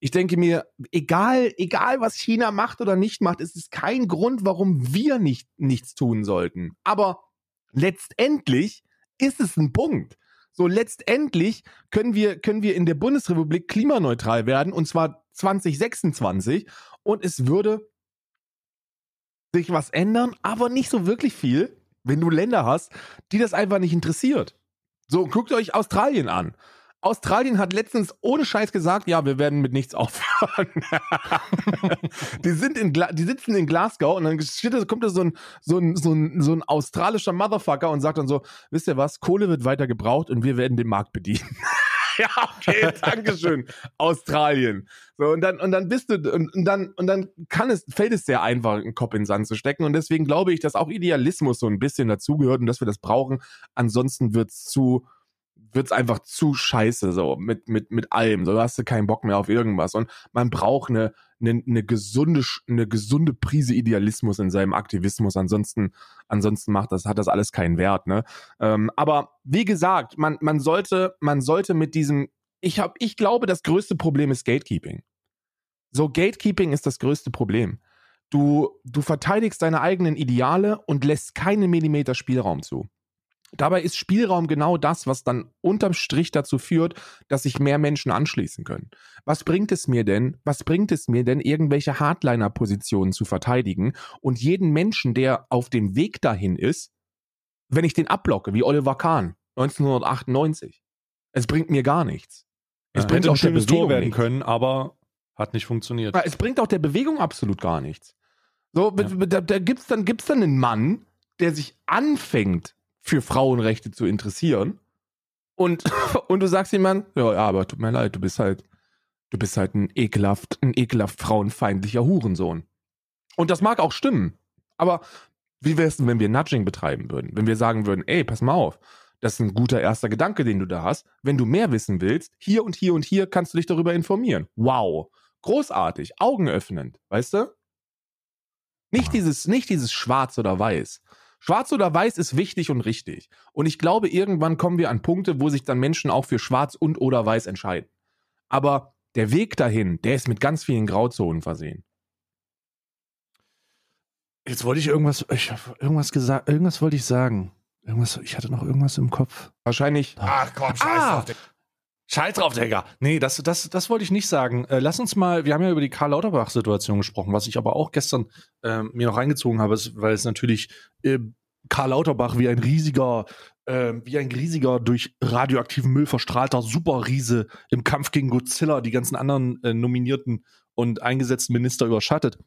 ich denke mir, egal, egal was China macht oder nicht macht, es ist kein Grund, warum wir nicht, nichts tun sollten. Aber letztendlich ist es ein Punkt. So letztendlich können wir, können wir in der Bundesrepublik klimaneutral werden und zwar 2026 und es würde sich was ändern, aber nicht so wirklich viel, wenn du Länder hast, die das einfach nicht interessiert. So, guckt euch Australien an. Australien hat letztens ohne Scheiß gesagt, ja, wir werden mit nichts aufhören. die sind in Gla die sitzen in Glasgow und dann kommt da so ein, so, ein, so, ein, so ein australischer Motherfucker und sagt dann so, wisst ihr was, Kohle wird weiter gebraucht und wir werden den Markt bedienen. ja, okay, Dankeschön. Australien. So, und dann, und dann bist du, und, und dann, und dann kann es, fällt es sehr einfach, einen Kopf in den Sand zu stecken. Und deswegen glaube ich, dass auch Idealismus so ein bisschen dazugehört und dass wir das brauchen. Ansonsten wird's zu, wird's einfach zu scheiße, so, mit, mit, mit allem. So, hast du keinen Bock mehr auf irgendwas. Und man braucht eine, eine, eine gesunde, eine gesunde Prise Idealismus in seinem Aktivismus. Ansonsten, ansonsten macht das, hat das alles keinen Wert, ne? Ähm, aber wie gesagt, man, man sollte, man sollte mit diesem, ich hab, ich glaube, das größte Problem ist Gatekeeping. So, Gatekeeping ist das größte Problem. Du, du verteidigst deine eigenen Ideale und lässt keinen Millimeter Spielraum zu. Dabei ist Spielraum genau das, was dann unterm Strich dazu führt, dass sich mehr Menschen anschließen können. Was bringt es mir denn, was bringt es mir denn, irgendwelche Hardliner-Positionen zu verteidigen und jeden Menschen, der auf dem Weg dahin ist, wenn ich den abblocke, wie Oliver Kahn 1998? Es bringt mir gar nichts. Es Ja, bringt auch der schönes Tor werden nichts. können, aber hat nicht funktioniert. Es bringt auch der Bewegung absolut gar nichts. So, Ja. da, da gibt's dann, gibt's dann einen Mann, der sich anfängt, für Frauenrechte zu interessieren. Und, und du sagst jemand, ja, ja, aber tut mir leid, du bist halt, du bist halt ein ekelhaft, ein ekelhaft frauenfeindlicher Hurensohn. Und das mag auch stimmen. Aber wie wär's denn, wenn wir Nudging betreiben würden? Wenn wir sagen würden, ey, pass mal auf, das ist ein guter erster Gedanke, den du da hast. Wenn du mehr wissen willst, hier und hier und hier kannst du dich darüber informieren. Wow. Großartig, augenöffnend, weißt du? Nicht dieses, nicht dieses Schwarz oder Weiß. Schwarz oder Weiß ist wichtig und richtig. Und ich glaube, irgendwann kommen wir an Punkte, wo sich dann Menschen auch für Schwarz und oder Weiß entscheiden. Aber der Weg dahin, der ist mit ganz vielen Grauzonen versehen. Jetzt wollte ich irgendwas, ich hab irgendwas gesagt, irgendwas wollte ich sagen. Irgendwas, ich hatte noch irgendwas im Kopf. Wahrscheinlich. Ach komm, scheiß Ah! drauf. Digga. Scheiß drauf, Digga. Nee, das, das, das wollte ich nicht sagen. Äh, lass uns mal, wir haben ja über die Karl Lauterbach-Situation gesprochen, was ich aber auch gestern ähm, mir noch reingezogen habe, ist, weil es natürlich äh, Karl Lauterbach wie ein riesiger, äh, wie ein riesiger durch radioaktiven Müll verstrahlter Superriese im Kampf gegen Godzilla die ganzen anderen äh, nominierten und eingesetzten Minister überschattet.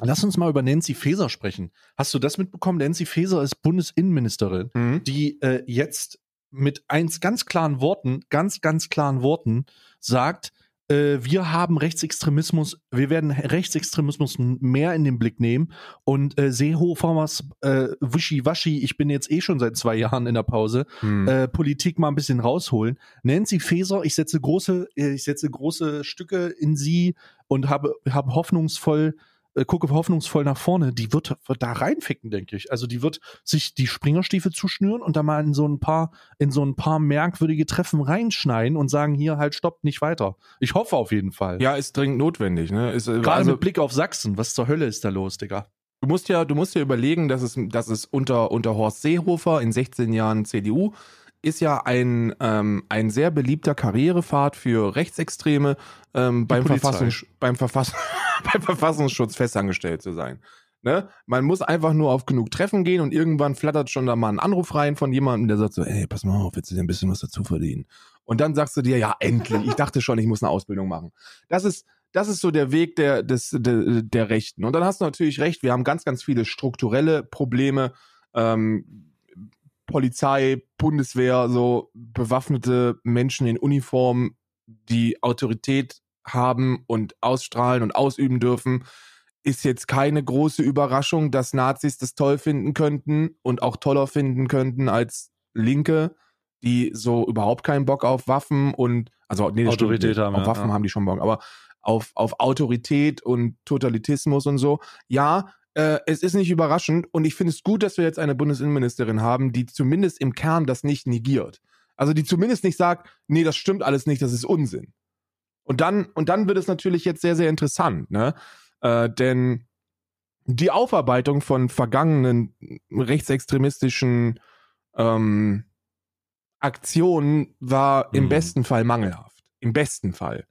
Lass uns mal über Nancy Faeser sprechen. Hast du das mitbekommen? Nancy Faeser ist Bundesinnenministerin Mhm. die äh, jetzt mit eins ganz klaren Worten, ganz, ganz klaren Worten sagt, äh, wir haben Rechtsextremismus, wir werden Rechtsextremismus mehr in den Blick nehmen und äh, Seehofers äh, Wischi-Waschi, ich bin jetzt eh schon seit zwei Jahren in der Pause, Mhm. äh, Politik mal ein bisschen rausholen. Nancy Faeser, ich setze große, äh, ich setze große Stücke in sie und habe, habe hoffnungsvoll, äh, gucke hoffnungsvoll nach vorne. Die wird, da reinficken, denke ich. Also die wird sich die Springerstiefel zuschnüren und da mal in so ein paar, in so ein paar merkwürdige Treffen reinschneiden und sagen, hier halt stoppt nicht weiter. Ich hoffe auf jeden Fall. Ja, ist dringend notwendig. Ne? Ist, äh, Gerade also, mit Blick auf Sachsen. Was zur Hölle ist da los, Digga? du musst ja, du musst ja überlegen, dass es, dass es unter, unter Horst Seehofer in 16 Jahren CDU ist ja ein, ähm, ein sehr beliebter Karrierepfad für Rechtsextreme ähm, beim. Verfassungs beim, Verfass beim Verfassungsschutz festangestellt zu sein. Ne? Man muss einfach nur auf genug Treffen gehen und irgendwann flattert schon da mal ein Anruf rein von jemandem, der sagt so, ey, pass mal auf, willst du dir ein bisschen was dazu verdienen? Und dann sagst du dir, ja, endlich, ich dachte schon, ich muss eine Ausbildung machen. Das ist, das ist so der Weg der, des, der, der Rechten. Und dann hast du natürlich recht, wir haben ganz, ganz viele strukturelle Probleme. Ähm, Polizei, Bundeswehr, so bewaffnete Menschen in Uniform, die Autorität haben und ausstrahlen und ausüben dürfen, ist jetzt keine große Überraschung, dass Nazis das toll finden könnten und auch toller finden könnten als Linke, die so überhaupt keinen Bock auf Waffen und also nee, stimmt Autorität nicht. haben, auf ja, Waffen ja. haben die schon Bock, aber auf, auf Autorität und Totalitismus und so. Ja, äh, es ist nicht überraschend und ich finde es gut, dass wir jetzt eine Bundesinnenministerin haben, die zumindest im Kern das nicht negiert. Also die zumindest nicht sagt, nee, das stimmt alles nicht, das ist Unsinn. Und dann, und dann wird es natürlich jetzt sehr, sehr interessant, ne? Äh, denn die Aufarbeitung von vergangenen rechtsextremistischen ähm, Aktionen war im Mhm. besten Fall mangelhaft. Im besten Fall.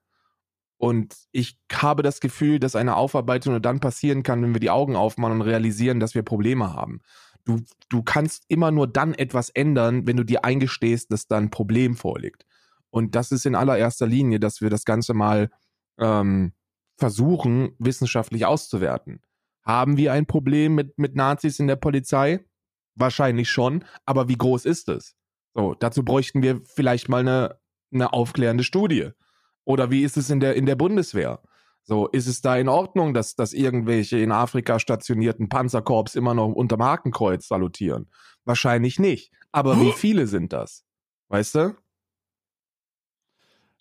Und ich habe das Gefühl, dass eine Aufarbeitung nur dann passieren kann, wenn wir die Augen aufmachen und realisieren, dass wir Probleme haben. Du, du kannst immer nur dann etwas ändern, wenn du dir eingestehst, dass da ein Problem vorliegt. Und das ist in allererster Linie, dass wir das Ganze mal ähm, versuchen, wissenschaftlich auszuwerten. Haben wir ein Problem mit, mit Nazis in der Polizei? Wahrscheinlich schon, aber wie groß ist es? So, dazu bräuchten wir vielleicht mal eine, eine aufklärende Studie. Oder wie ist es in der, in der Bundeswehr? So, ist es da in Ordnung, dass, dass irgendwelche in Afrika stationierten Panzerkorps immer noch unter Hakenkreuz salutieren? Wahrscheinlich nicht. Aber wie viele sind das? Weißt du?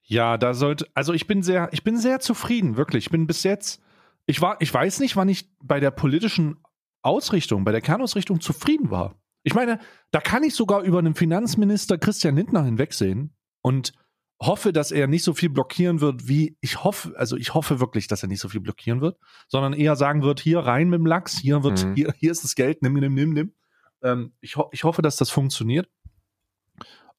Ja, da sollte, also ich bin sehr, ich bin sehr zufrieden, wirklich. Ich bin bis jetzt, ich war, ich weiß nicht, wann ich bei der politischen Ausrichtung, bei der Kernausrichtung zufrieden war. Ich meine, da kann ich sogar über einen Finanzminister Christian Lindner hinwegsehen und hoffe, dass er nicht so viel blockieren wird, wie ich hoffe, also ich hoffe wirklich, dass er nicht so viel blockieren wird, sondern eher sagen wird, hier rein mit dem Lachs, hier wird, Mhm. hier, hier ist das Geld, nimm, nimm, nimm, nimm. Ähm, ich, ho ich hoffe, dass das funktioniert.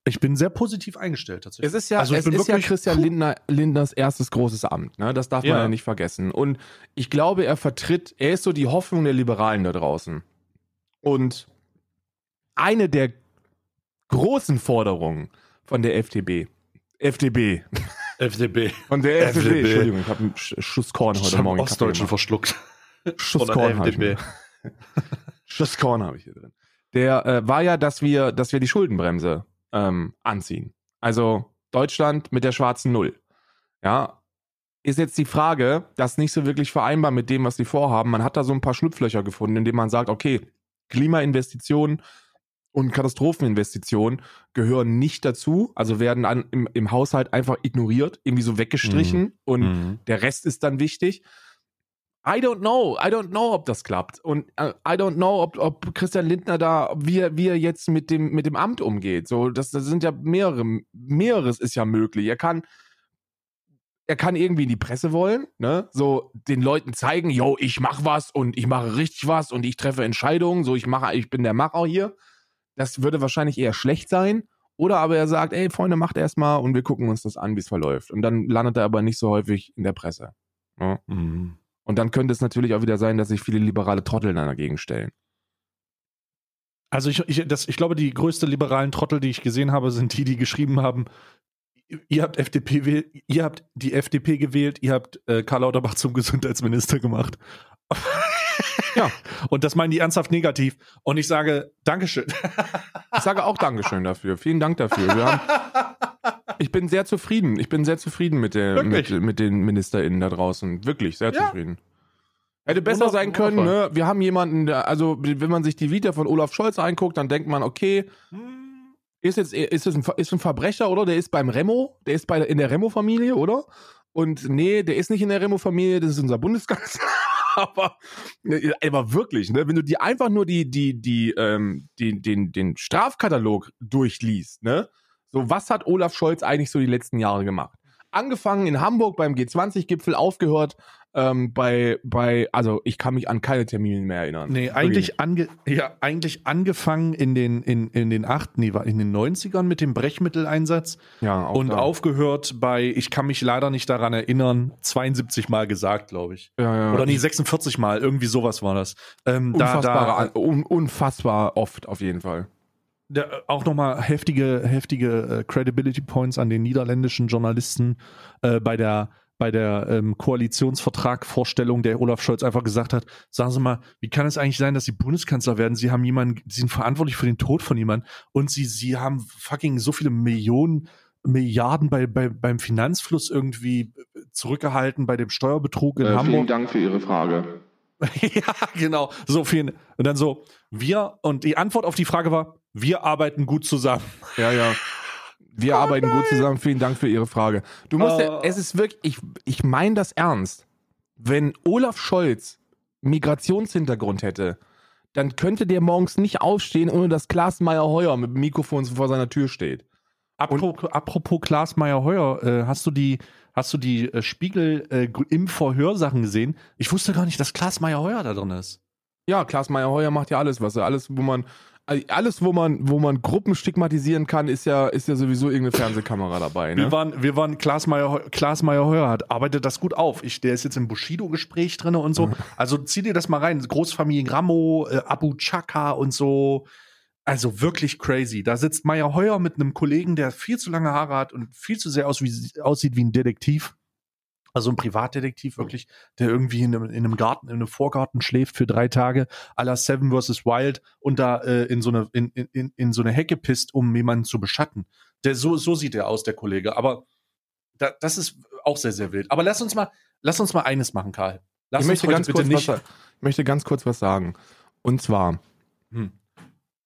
Ich bin sehr positiv eingestellt tatsächlich. Es ist ja, Also es ist ja wirklich- Christian. Lindner, Lindners erstes großes Amt. Ne? Das darf man Ja. ja nicht vergessen. Und ich glaube, er vertritt, er ist so die Hoffnung der Liberalen da draußen. Und eine der großen Forderungen von der FDP, FDP, FDP. von der FDP, FDP. Entschuldigung, ich habe einen Sch- Schuss Korn Ich heute hab Morgen. Kaffee Ostdeutschen verschluckt. Schuss Korn habe ich, FDP. Schuss Korn habe ich hier drin. Der äh, war ja, dass wir, dass wir die Schuldenbremse ähm, anziehen. Also Deutschland mit der schwarzen Null. Ja, ist jetzt die Frage, das ist nicht so wirklich vereinbar mit dem, was sie vorhaben. Man hat da so ein paar Schlupflöcher gefunden, indem man sagt, okay, Klimainvestitionen und Katastropheninvestitionen gehören nicht dazu, also werden an, im, im Haushalt einfach ignoriert, irgendwie so weggestrichen und Mhm. der Rest ist dann wichtig. I don't know. I don't know, ob das klappt. Und äh, I don't know, ob, ob Christian Lindner da, wie er, wie er jetzt mit dem, mit dem Amt umgeht. So, das, das sind ja mehrere, mehreres ist ja möglich. Er kann, er kann irgendwie in die Presse wollen, ne? So den Leuten zeigen, yo, ich mach was und ich mache richtig was und ich treffe Entscheidungen, so ich mache, ich bin der Macher hier. Das würde wahrscheinlich eher schlecht sein. Oder aber er sagt, ey, Freunde, macht erstmal und wir gucken uns das an, wie es verläuft. Und dann landet er aber nicht so häufig in der Presse. Ja. Mhm. Und dann könnte es natürlich auch wieder sein, dass sich viele liberale Trottel dann dagegen stellen. Also ich, ich, das, ich glaube, die größte liberalen Trottel, die ich gesehen habe, sind die, die geschrieben haben, ihr habt FDP ihr habt die FDP gewählt, ihr habt äh, Karl Lauterbach zum Gesundheitsminister gemacht. Ja. Und das meinen die ernsthaft negativ. Und ich sage, Dankeschön. Ich sage auch Dankeschön dafür. Vielen Dank dafür. Haben, ich bin sehr zufrieden. Ich bin sehr zufrieden mit, der, mit, mit den MinisterInnen da draußen. Wirklich, sehr Ja. zufrieden. Hätte besser sein können, ne? Wir haben jemanden, der, also wenn man sich die Vita von Olaf Scholz anguckt, dann denkt man, okay, ist jetzt ist es ein, ist ein Verbrecher, oder? Der ist beim Remo, der ist bei in der Remo-Familie, oder? Und nee, der ist nicht in der Remo-Familie, das ist unser Bundeskanzler. aber, ne, aber wirklich, ne, wenn du dir einfach nur die, die, die, ähm, die, den, den Strafkatalog durchliest, ne? So, was hat Olaf Scholz eigentlich so die letzten Jahre gemacht? Angefangen in Hamburg beim G20-Gipfel, aufgehört ähm, bei, bei, also ich kann mich an keine Termine mehr erinnern. Nee, eigentlich, ange, ja, eigentlich angefangen in den, in, in den acht, nee, war in den 90ern mit dem Brechmitteleinsatz ja, und da. aufgehört bei, ich kann mich leider nicht daran erinnern, 72 Mal gesagt, glaube ich. ja, ja. Oder nee, 46 Mal, irgendwie sowas war das. Ähm, da, da, un, unfassbar oft auf jeden Fall. Da, auch nochmal heftige, heftige äh, Credibility Points an den niederländischen Journalisten äh, bei der bei der ähm, Koalitionsvertrag-Vorstellung, der Olaf Scholz einfach gesagt hat, sagen Sie mal, wie kann es eigentlich sein, dass Sie Bundeskanzler werden? Sie haben jemanden, Sie sind verantwortlich für den Tod von jemandem und Sie, Sie haben fucking so viele Millionen, Milliarden bei, bei, beim Finanzfluss irgendwie zurückgehalten, bei dem Steuerbetrug in Hamburg. Dank für Ihre Frage. ja, genau. So viel. Und dann so, wir, und die Antwort auf die Frage war, wir arbeiten gut zusammen. Ja, ja. Wir arbeiten gut zusammen. Vielen Dank für Ihre Frage. Du musst ja, Oh. es ist wirklich, ich, ich meine das ernst. Wenn Olaf Scholz Migrationshintergrund hätte, dann könnte der morgens nicht aufstehen, ohne dass Klaas Meyer-Heuer mit dem Mikrofon vor seiner Tür steht. Apropos, apropos Klaas Meyer-Heuer, äh, hast du die, hast du die äh, Spiegel äh, im Verhörsachen gesehen? Ich wusste gar nicht, dass Klaas Meyer-Heuer da drin ist. Ja, Klaas Meyer-Heuer macht ja alles, was er, alles, wo man, alles, wo man, wo man Gruppen stigmatisieren kann, ist ja, ist ja sowieso irgendeine Fernsehkamera dabei, Wir ne? waren, wir waren Klaas Meyer, Klaas Meyer-Heuer hat, arbeitet das gut auf. Ich, der ist jetzt im Bushido-Gespräch drin und so. Also zieh dir das mal rein. Großfamilie Grammo, äh, Abu Chaka und so. Also wirklich crazy. Da sitzt Meier Heuer mit einem Kollegen, der viel zu lange Haare hat und viel zu sehr aus wie, aussieht wie ein Detektiv. Also ein Privatdetektiv wirklich, der irgendwie in einem, in einem Garten, in einem Vorgarten schläft für drei Tage, à la Seven vs. Wild und da äh, in, so eine, in, in, in so eine Hecke pisst, um jemanden zu beschatten. Der, so, so sieht er aus, der Kollege. Aber da, das ist auch sehr, sehr wild. Aber lass uns mal, lass uns mal eines machen, Karl. Lass ich, uns möchte ganz kurz nicht. was, ich möchte ganz kurz was sagen. Und zwar, Hm.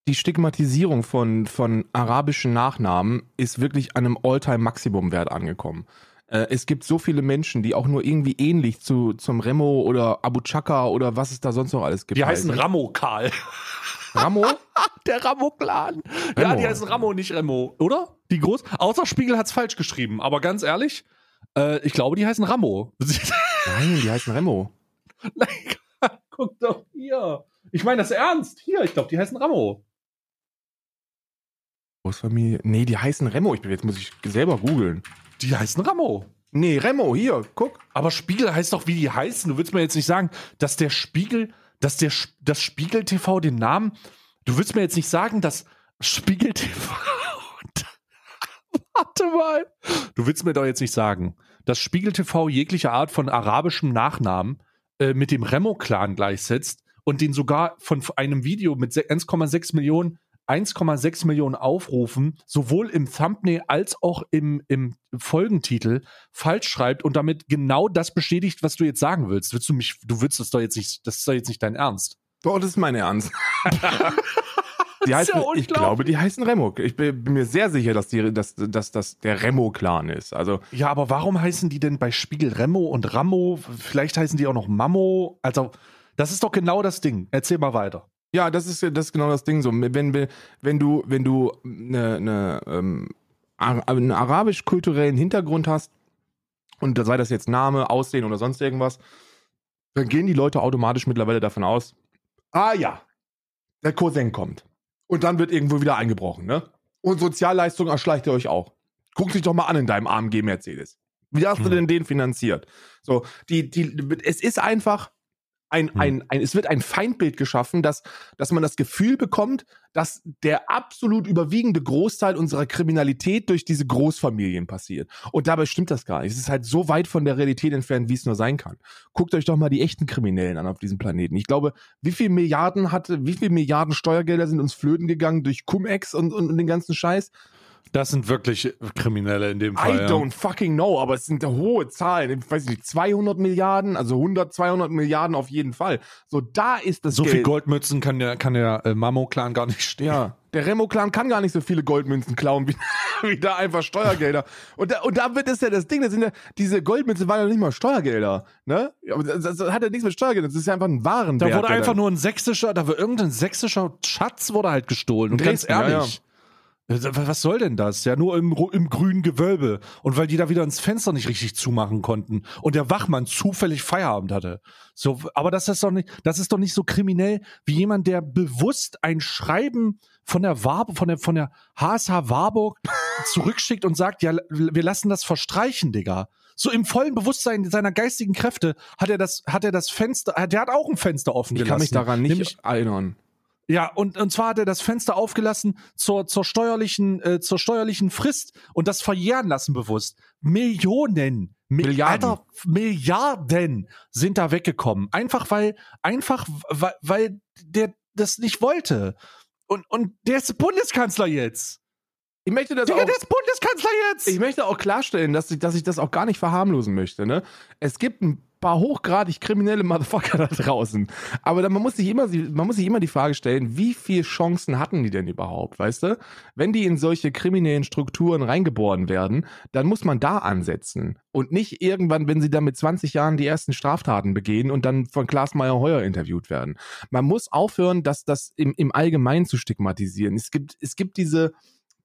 die Stigmatisierung von, von arabischen Nachnamen ist wirklich an einem All-Time-Maximum-Wert angekommen. Äh, es gibt so viele Menschen, die auch nur irgendwie ähnlich zu, zum Remo oder Abu Chaka oder was es da sonst noch alles gibt. Die heißen heißen. Ramo, Karl. Ramo? Der Ramo-Clan. Ja, die heißen Ramo, nicht Remo, oder? Die groß. Außer Spiegel hat's falsch geschrieben. Aber ganz ehrlich, äh, ich glaube, die heißen Ramo. Nein, die heißen Remo. Nein, guck doch hier. Ich meine das ernst. Hier, ich glaube, die heißen Ramo. Großfamilie. Nee, die heißen Remo. Ich bin, jetzt muss ich selber googeln. Die heißen Ramo. Nee, Remo, hier, guck. Aber Spiegel heißt doch, wie die heißen. Du willst mir jetzt nicht sagen, dass der Spiegel, dass der das Spiegel TV den Namen. Du willst mir jetzt nicht sagen, dass Spiegel TV. Warte mal. Du willst mir doch jetzt nicht sagen, dass Spiegel TV jegliche Art von arabischem Nachnamen äh, mit dem Remo-Clan gleichsetzt und den sogar von einem Video mit se- 1,6 Millionen 1,6 Millionen Aufrufen sowohl im Thumbnail als auch im, im Folgentitel falsch schreibt und damit genau das bestätigt, was du jetzt sagen willst. Willst du mich, du willst das doch jetzt nicht, das ist doch jetzt nicht dein Ernst. Doch, das ist mein Ernst. Die heißen, ja ich glaube, die heißen Remo. Ich bin, bin mir sehr sicher, dass, die, dass, dass das der Remo-Clan ist. Also, Ja, aber warum heißen die denn bei Spiegel Remo und Ramo? Vielleicht heißen die auch noch Mammo. Also, das ist doch genau das Ding. Erzähl mal weiter. Ja, das ist, das ist genau das Ding so. Wenn, wenn, du, wenn du eine, eine, ähm, einen arabisch-kulturellen Hintergrund hast, und da sei das jetzt Name, Aussehen oder sonst irgendwas, dann gehen die Leute automatisch mittlerweile davon aus, ah ja, der Cousin kommt. Und dann wird irgendwo wieder eingebrochen, ne? Und Sozialleistung erschleicht ihr euch auch. Guck dich doch mal an in deinem AMG Mercedes. Wie hast du Hm. denn den finanziert? So, die, die, es ist einfach ein, Hm. ein, ein, es wird ein Feindbild geschaffen, dass, dass man das Gefühl bekommt, dass der absolut überwiegende Großteil unserer Kriminalität durch diese Großfamilien passiert. Und dabei stimmt das gar nicht. Es ist halt so weit von der Realität entfernt, wie es nur sein kann. Guckt euch doch mal die echten Kriminellen an auf diesem Planeten. Ich glaube, wie viel Milliarden hatte, wie viel Milliarden Steuergelder sind uns flöten gegangen durch Cum-Ex und, und, und den ganzen Scheiß? Das sind wirklich Kriminelle in dem I Fall. ja. don't fucking know, aber es sind hohe Zahlen. Ich weiß nicht, 200 Milliarden, also 100, 200 Milliarden auf jeden Fall. So, da ist das So Geld. viel Goldmützen kann der, kann der äh, Mammo-Clan gar nicht stehen. Ja, der Remo-Clan kann gar nicht so viele Goldmünzen klauen, wie, wie da einfach Steuergelder. Und da, und da wird es ja das Ding, das sind ja, diese Goldmünzen waren ja nicht mal Steuergelder, ne? Aber das, das hat ja nichts mit Steuergeldern, das ist ja einfach ein Warenwert. Da wurde einfach nur ein sächsischer, da wurde irgendein sächsischer Schatz wurde halt gestohlen. Und ganz Dresden, ja, ehrlich. Was soll denn das? Ja, nur im, im grünen Gewölbe. Und weil die da wieder ins Fenster nicht richtig zumachen konnten und der Wachmann zufällig Feierabend hatte. So, aber das ist doch nicht, das ist doch nicht so kriminell wie jemand, der bewusst ein Schreiben von der Warburg, von der, von der HSH Warburg zurückschickt und sagt, ja, wir lassen das verstreichen, Digga. So im vollen Bewusstsein seiner geistigen Kräfte hat er das, hat er das Fenster, der hat auch ein Fenster offen Ich gelassen. kann mich daran nicht Nämlich, erinnern. Ja, und, und zwar hat er das Fenster aufgelassen zur, zur steuerlichen, äh, zur steuerlichen Frist und das verjähren lassen bewusst. Millionen, Mi- Milliarden. Alter, Milliarden sind da weggekommen. Einfach weil, einfach weil, weil der das nicht wollte. Und, und der ist Bundeskanzler jetzt. Ich möchte das Digga, auch, der ist Bundeskanzler jetzt. ich möchte auch klarstellen, dass ich, dass ich das auch gar nicht verharmlosen möchte, ne? Es gibt ein paar hochgradig kriminelle Motherfucker da draußen. Aber dann, man, muss sich immer, man muss sich immer die Frage stellen, wie viele Chancen hatten die denn überhaupt, weißt du? Wenn die in solche kriminellen Strukturen reingeboren werden, dann muss man da ansetzen. Und nicht irgendwann, wenn sie dann mit 20 Jahren die ersten Straftaten begehen und dann von Klaas Meyer Heuer interviewt werden. Man muss aufhören, das, das im, im Allgemeinen zu stigmatisieren. Es gibt, es gibt diese,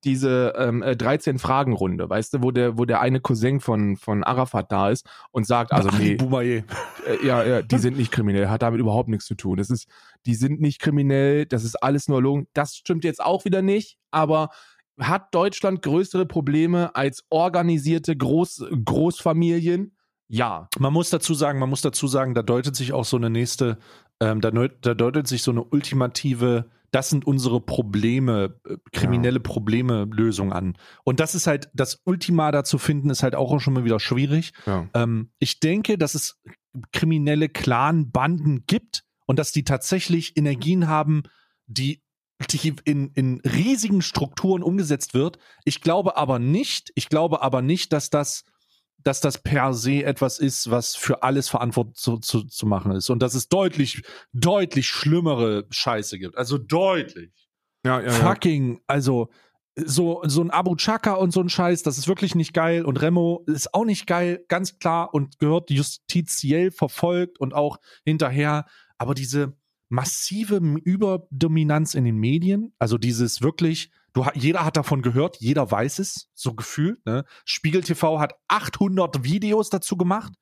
diese ähm, äh, 13-Fragen-Runde, weißt du, wo der, wo der eine Cousin von, von Arafat da ist und sagt, also nee, Boumaier. äh, ja, ja, die sind nicht kriminell, hat damit überhaupt nichts zu tun. Das ist, die sind nicht kriminell, das ist alles nur Logen. Das stimmt jetzt auch wieder nicht, aber hat Deutschland größere Probleme als organisierte Groß, Großfamilien? Ja. Man muss dazu sagen, man muss dazu sagen, da deutet sich auch so eine nächste, ähm, da, da deutet sich so eine ultimative das sind unsere Probleme, äh, kriminelle Probleme, Lösung an. Und das ist halt, das Ultima da zu finden, ist halt auch schon mal wieder schwierig. Ja. Ähm, ich denke, dass es kriminelle Clan-Banden gibt und dass die tatsächlich Energien haben, die, die in, in riesigen Strukturen umgesetzt wird. Ich glaube aber nicht, ich glaube aber nicht, dass das dass das per se etwas ist, was für alles verantwortlich zu, zu, zu machen ist. Und dass es deutlich, deutlich schlimmere Scheiße gibt. Also deutlich. Ja, ja, ja. Fucking, also so, so ein Abu Chaka und so ein Scheiß, das ist wirklich nicht geil. Und Remo ist auch nicht geil, ganz klar, und gehört justiziell verfolgt und auch hinterher. Aber diese massive Überdominanz in den Medien, also dieses wirklich, du, jeder hat davon gehört, jeder weiß es, so gefühlt. Ne? Spiegel TV hat 800 Videos dazu gemacht.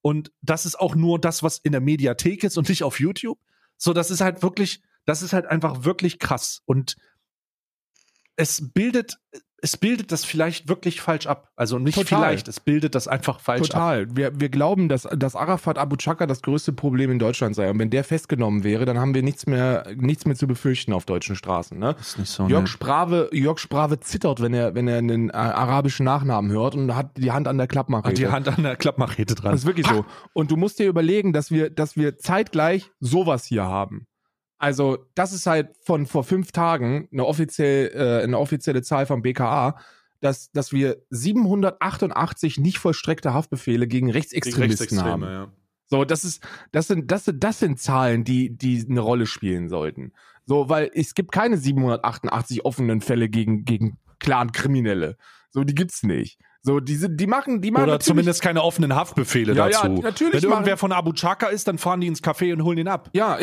Und das ist auch nur das, was in der Mediathek ist und nicht auf YouTube. So, das ist halt wirklich, das ist halt einfach wirklich krass. Und es bildet, es bildet das vielleicht wirklich falsch ab. Also nicht Total. vielleicht, es bildet das einfach falsch ab. Total. Wir, wir glauben, dass, dass Arafat Abu Chaka das größte Problem in Deutschland sei. Und wenn der festgenommen wäre, dann haben wir nichts mehr, nichts mehr zu befürchten auf deutschen Straßen. Ne? Das ist nicht so. Jörg ne? Sprave, Jörg Sprave zittert, wenn er, wenn er einen äh, arabischen Nachnamen hört und hat die Hand an der Klappmache. Hat die Hand an der Klappmachete dran. Das ist wirklich so. Und du musst dir überlegen, dass wir, dass wir zeitgleich sowas hier haben. Also, das ist halt von vor fünf Tagen eine, offiziell, äh, eine offizielle Zahl vom BKA, dass, dass wir 788 nicht vollstreckte Haftbefehle gegen Rechtsextremisten haben. ja. So, das ist, das sind, das sind, das sind Zahlen, die, die eine Rolle spielen sollten. So, weil es gibt keine 788 offenen Fälle gegen, gegen Clan-Kriminelle. So, die gibt's nicht. So, die sind, die machen, die machen Oder zumindest keine offenen Haftbefehle Ja, ja, dazu. natürlich Wenn irgendwer machen- von Abu Chaka ist, dann fahren die ins Café und holen ihn ab. Ja,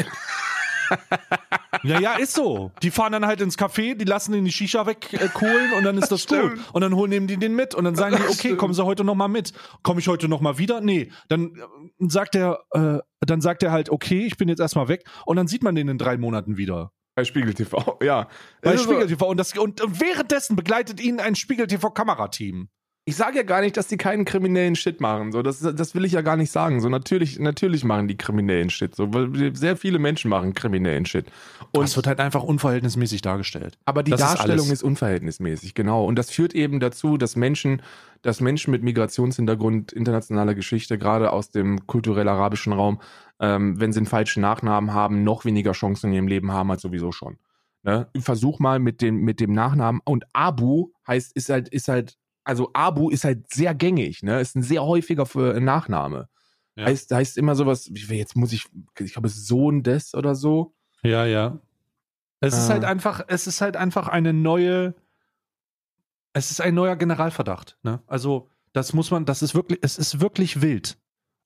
Ja, ja, ist so. Die fahren dann halt ins Café, die lassen ihn die Shisha wegkohlen und dann ist das gut. Und dann holen eben die den mit und dann sagen die, okay, kommen Sie heute noch mal mit. Komme ich heute noch mal wieder? Nee. Dann äh, sagt er, äh, dann sagt er halt, okay, ich bin jetzt erstmal weg und dann sieht man den in drei Monaten wieder. bei Spiegel TV, ja. Bei Spiegel TV. Und, das, und währenddessen begleitet ihn ein Spiegel TV-Kamerateam. Ich sage ja gar nicht, dass die keinen kriminellen Shit machen. So, das, das will ich ja gar nicht sagen. So, natürlich, natürlich machen die kriminellen Shit. So, weil sehr viele Menschen machen kriminellen Shit. Und es wird halt einfach unverhältnismäßig dargestellt. Aber die Das ist Darstellung alles. ist, unverhältnismäßig, genau. Und das führt eben dazu, dass Menschen, dass Menschen mit Migrationshintergrund internationaler Geschichte, gerade aus dem kulturell-arabischen Raum, ähm, wenn sie einen falschen Nachnamen haben, noch weniger Chancen in ihrem Leben haben als sowieso schon. Ne? Versuch mal mit dem, mit dem Nachnamen. Und Abu heißt, ist halt, ist halt, also Abu ist halt sehr gängig, ne? Ist ein sehr häufiger für Nachname. Ja. Heißt, heißt immer sowas, wie- jetzt muss ich, ich glaube, es ist Sohn des oder so. Ja, ja. Es ist Ah. halt einfach, es ist halt einfach eine neue, es ist ein neuer Generalverdacht. Ne? Also, das muss man, das ist wirklich, es ist wirklich wild.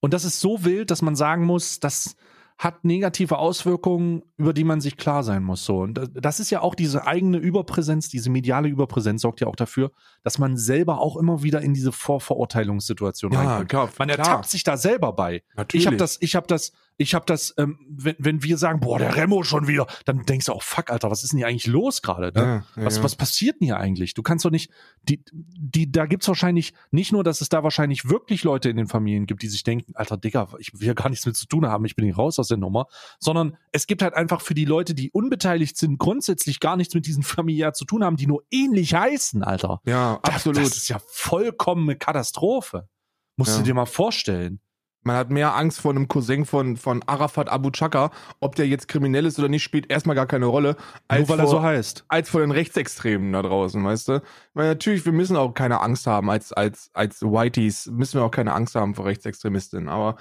Und das ist so wild, dass man sagen muss, das hat negative Auswirkungen, über die man sich klar sein muss. So. Und das- ist ja auch diese eigene Überpräsenz, diese mediale Überpräsenz sorgt ja auch dafür, dass man selber auch immer wieder in diese Vorverurteilungssituation reinkommt. klar. Man ertappt sich da selber bei. Natürlich. Ich habe das, ich habe das, ich habe das, ähm, wenn, wenn wir sagen, boah, der Remo schon wieder, dann denkst du auch, fuck, Alter, was ist denn hier eigentlich los gerade? Ne? Ja, ja, was, ja. was passiert denn hier eigentlich? Du kannst doch nicht, die, die, da gibt's wahrscheinlich nicht nur, dass es da wahrscheinlich wirklich Leute in den Familien gibt, die sich denken, Alter, Digga, ich will ja gar nichts mit zu tun haben, ich bin hier raus aus der Nummer, sondern es gibt halt einfach für die Leute, die unbeteiligt sind, grundsätzlich gar nichts mit diesen familiär zu tun haben, die nur ähnlich heißen, Alter. Ja, Das- absolut. Das ist ja vollkommene Katastrophe. Musst du dir mal vorstellen. Man hat mehr Angst vor einem Cousin von, von Arafat Abu Chaka. Ob der jetzt kriminell ist oder nicht, spielt erstmal gar keine Rolle. Als Nur weil er vor, so heißt. Als vor den Rechtsextremen da draußen, weißt du? Weil natürlich, wir müssen auch keine Angst haben, als, als, als Whiteys müssen wir auch keine Angst haben vor Rechtsextremistinnen. Aber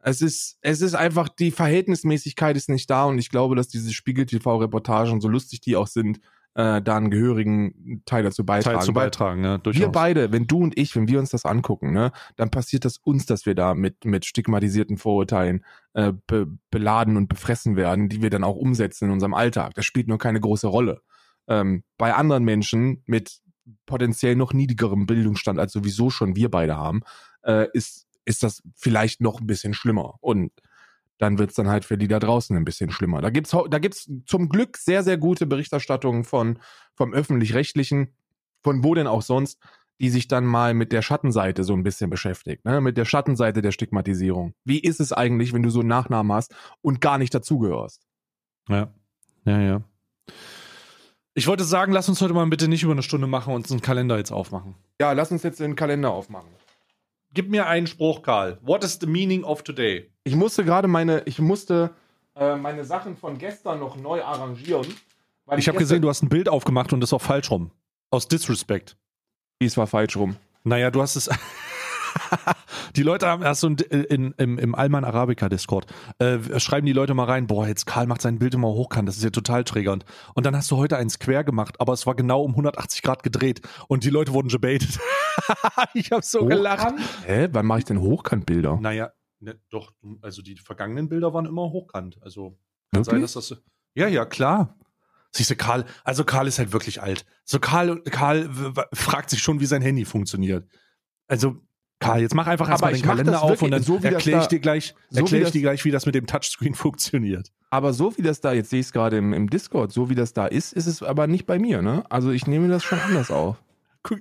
es ist, es ist einfach, die Verhältnismäßigkeit ist nicht da und ich glaube, dass diese Spiegel-TV-Reportagen, so lustig die auch sind, äh, da einen gehörigen Teil dazu beitragen. Teil zu beitragen, ne? Durchaus. wir beide, wenn du und ich, wenn wir uns das angucken, ne, dann passiert das uns, dass wir da mit, mit stigmatisierten Vorurteilen äh, be, beladen und befressen werden, die wir dann auch umsetzen in unserem Alltag. Das spielt nur keine große Rolle. Ähm, bei anderen Menschen mit potenziell noch niedrigerem Bildungsstand, als sowieso schon wir beide haben, äh, ist, ist das vielleicht noch ein bisschen schlimmer. Und dann wird's dann halt für die da draußen ein bisschen schlimmer. Da gibt's da gibt's zum Glück sehr, sehr gute Berichterstattungen von, vom Öffentlich-Rechtlichen, von wo denn auch sonst, die sich dann mal mit der Schattenseite so ein bisschen beschäftigt, ne? mit der Schattenseite der Stigmatisierung. Wie ist es eigentlich, wenn du so einen Nachnamen hast und gar nicht dazugehörst? Ja, ja, ja. Ich wollte sagen, lass uns heute mal bitte nicht über eine Stunde machen und einen Kalender jetzt aufmachen. Ja, lass uns jetzt den Kalender aufmachen. Gib mir einen Spruch, Karl. What is the meaning of today? Ich musste gerade meine, ich musste äh, meine Sachen von gestern noch neu arrangieren. Weil Ich habe gesehen, du hast ein Bild aufgemacht und das ist auch falsch rum. Aus Disrespect. Dies war falsch rum. Naja, du hast es. die Leute haben erst so ein, in, im, im Alman Arabica Discord, äh, schreiben die Leute mal rein, boah, jetzt Karl macht sein Bild immer hochkant, das ist ja total triggernd. Und dann hast du heute eins quer gemacht, aber es war genau um 180 Grad gedreht und die Leute wurden gebaitet. ich habe so gelacht. Hä? Wann mache ich denn Hochkantbilder? Naja, ne, doch, also die vergangenen Bilder waren immer hochkant. Also kann Wirklich? sein, dass das. Ja, ja, klar. Siehst du, Karl, also Karl ist halt wirklich alt. So Karl, Karl fragt sich schon, wie sein Handy funktioniert. Also, Karl, jetzt mach einfach erstmal den Kalender das auf wirklich und dann so, erkläre ich da- dir gleich, so wie erkläre ich das- dir gleich, wie das mit dem Touchscreen funktioniert. Aber so wie das da, jetzt sehe ich es gerade im, im Discord, so wie das da ist, ist es aber nicht bei mir, ne? Also ich nehme das schon anders auf. Guck,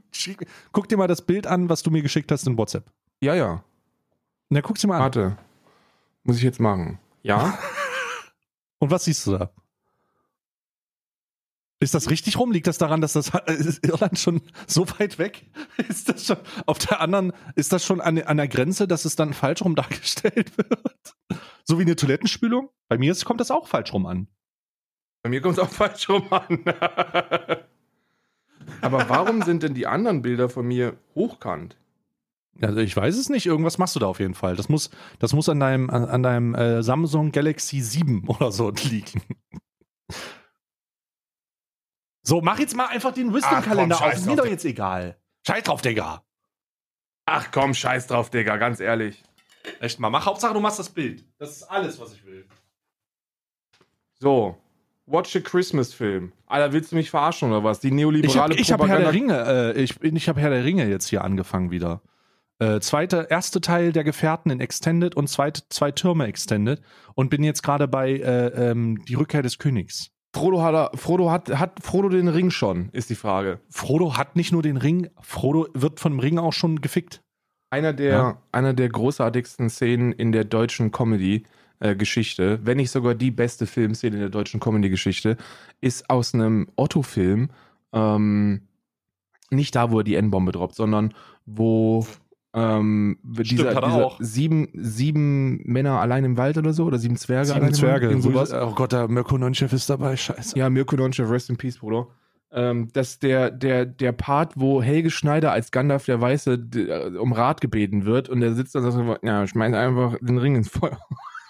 guck dir mal das Bild an, was du mir geschickt hast in WhatsApp. Ja, ja. Na, guck's dir mal an. Warte. Muss ich jetzt machen. Ja? Und was siehst du da? Ist das richtig rum? Liegt das daran, dass das ist Irland schon so weit weg? Ist das schon auf der anderen, ist das schon an, an der Grenze, dass es dann falsch rum dargestellt wird? So wie eine Toilettenspülung? Bei mir ist, kommt das auch falsch rum an. Bei mir kommt es auch falsch rum an. aber warum sind denn die anderen Bilder von mir hochkant? Also ich weiß es nicht, irgendwas machst du da auf jeden Fall. Das muss, das muss an deinem, an, an deinem äh, Samsung Galaxy 7 oder so liegen. So, mach jetzt mal einfach den Wisdom-Kalender auf. Ist mir doch jetzt egal. Scheiß drauf, Digga. Ach komm, scheiß drauf, Digga, ganz ehrlich. Echt mal, mach Hauptsache, du machst das Bild. Das ist alles, was ich will. So. Watch a Christmas Film. Alter, willst du mich verarschen oder was? Die Ich neoliberale habe ich hab Herr der Propaganda. Ringe, äh, ich, ich habe Herr der Ringe jetzt hier angefangen wieder. Äh, zweite, erste Teil der Gefährten in Extended und zweite, zwei Türme Extended und bin jetzt gerade bei äh, ähm, die Rückkehr des Königs. Frodo, hat, Frodo hat, hat Frodo den Ring schon, ist die Frage. Frodo hat nicht nur den Ring, Frodo wird von dem Ring auch schon gefickt. Einer der, Ja. einer der großartigsten Szenen in der deutschen Comedy-Geschichte, wenn nicht sogar die beste Filmszene in der deutschen Comedy-Geschichte, ist aus einem Otto-Film, ähm, nicht da, wo er die N-Bombe droppt, sondern wo ähm, dieser, hat er dieser auch. sieben, sieben Männer allein im Wald oder so, oder sieben Zwerge allein Sieben im Wald, Zwerge. sowas. Oh Gott, der Mirko Nonchef ist dabei, scheiße. Ja, Mirko Nonchev, rest in peace, Bruder. Ähm, dass der, der, der Part, wo Helge Schneider als Gandalf der Weiße d- äh, um Rat gebeten wird und er sitzt da und sagt, so, ja, schmeiß einfach den Ring ins Feuer.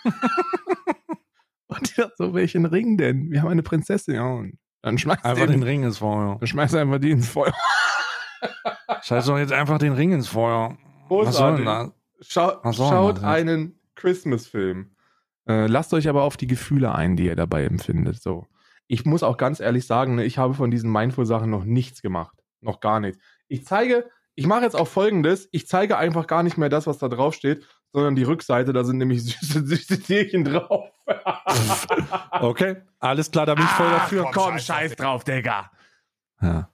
und der so, welchen Ring denn? Wir haben eine Prinzessin. Ja, und dann schmeiß Einfach den, den Ring ins Feuer. dann schmeiß einfach die ins Feuer. Scheiß doch jetzt einfach den Ring ins Feuer. Großartig. Schau, soll schaut einen Christmas-Film. Äh, lasst euch aber auf die Gefühle ein, die ihr dabei empfindet. So. Ich muss auch ganz ehrlich sagen, ne, ich habe von diesen Mindful-Sachen noch nichts gemacht. Noch gar nichts. Ich zeige, ich mache jetzt auch folgendes: Ich zeige einfach gar nicht mehr das, was da drauf steht, sondern die Rückseite, da sind nämlich süße, süße Tierchen drauf. Okay, alles klar, da bin ich voll Ach, dafür. komm, Komm, scheiß scheiß drauf, Digga. Ja.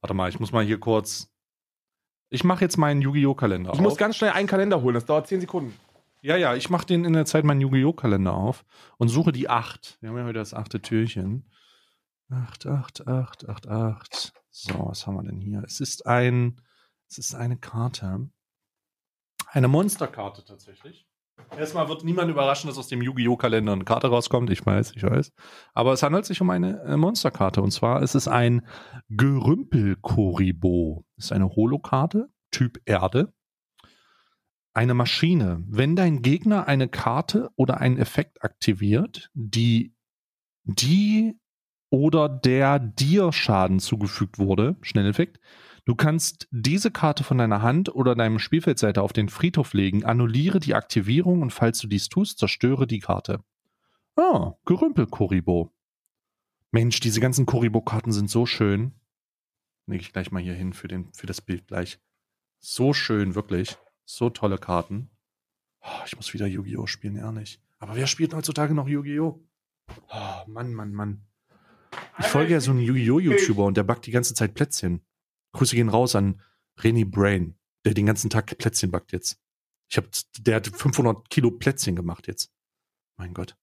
Warte mal, ich muss mal hier kurz. Ich mache jetzt meinen Yu-Gi-Oh! Kalender Ich auf. muss ganz schnell einen Kalender holen, das dauert 10 Sekunden. ja, ja, ich mache den in der Zeit meinen Yu-Gi-Oh! Kalender auf und suche die 8. Wir haben ja heute das achte Türchen. 8, 8, 8, 8, 8. So, was haben wir denn hier? Es ist ein, es ist eine Karte. Eine Monsterkarte tatsächlich. Erstmal wird niemand überraschen, dass aus dem Yu-Gi-Oh! Kalender eine Karte rauskommt. Ich weiß, ich weiß. Aber es handelt sich um eine äh, Monsterkarte. Und zwar ist es ein Gerümpel-Koribo. Ist eine Holokarte, Typ Erde. Eine Maschine. Wenn dein Gegner eine Karte oder einen Effekt aktiviert, die die oder der dir Schaden zugefügt wurde, Schnelleffekt, du kannst diese Karte von deiner Hand oder deinem Spielfeldseite auf den Friedhof legen, annulliere die Aktivierung und falls du dies tust, zerstöre die Karte. Ah, Gerümpel-Koribo. Mensch, diese ganzen Koribo-Karten sind so schön. Lege ich gleich mal hier hin für, den, für das Bild gleich. So schön, wirklich. So tolle Karten. Oh, ich muss wieder Yu-Gi-Oh! spielen, ehrlich. Aber wer spielt heutzutage noch Yu-Gi-Oh? Oh, Mann, Mann, Mann. Ich folge ja so einem Yu-Gi-Oh! YouTuber und der backt die ganze Zeit Plätzchen. Grüße gehen raus an Reni Brain, der den ganzen Tag Plätzchen backt jetzt. Ich hab, der hat 500 Kilo Plätzchen gemacht jetzt. Mein Gott.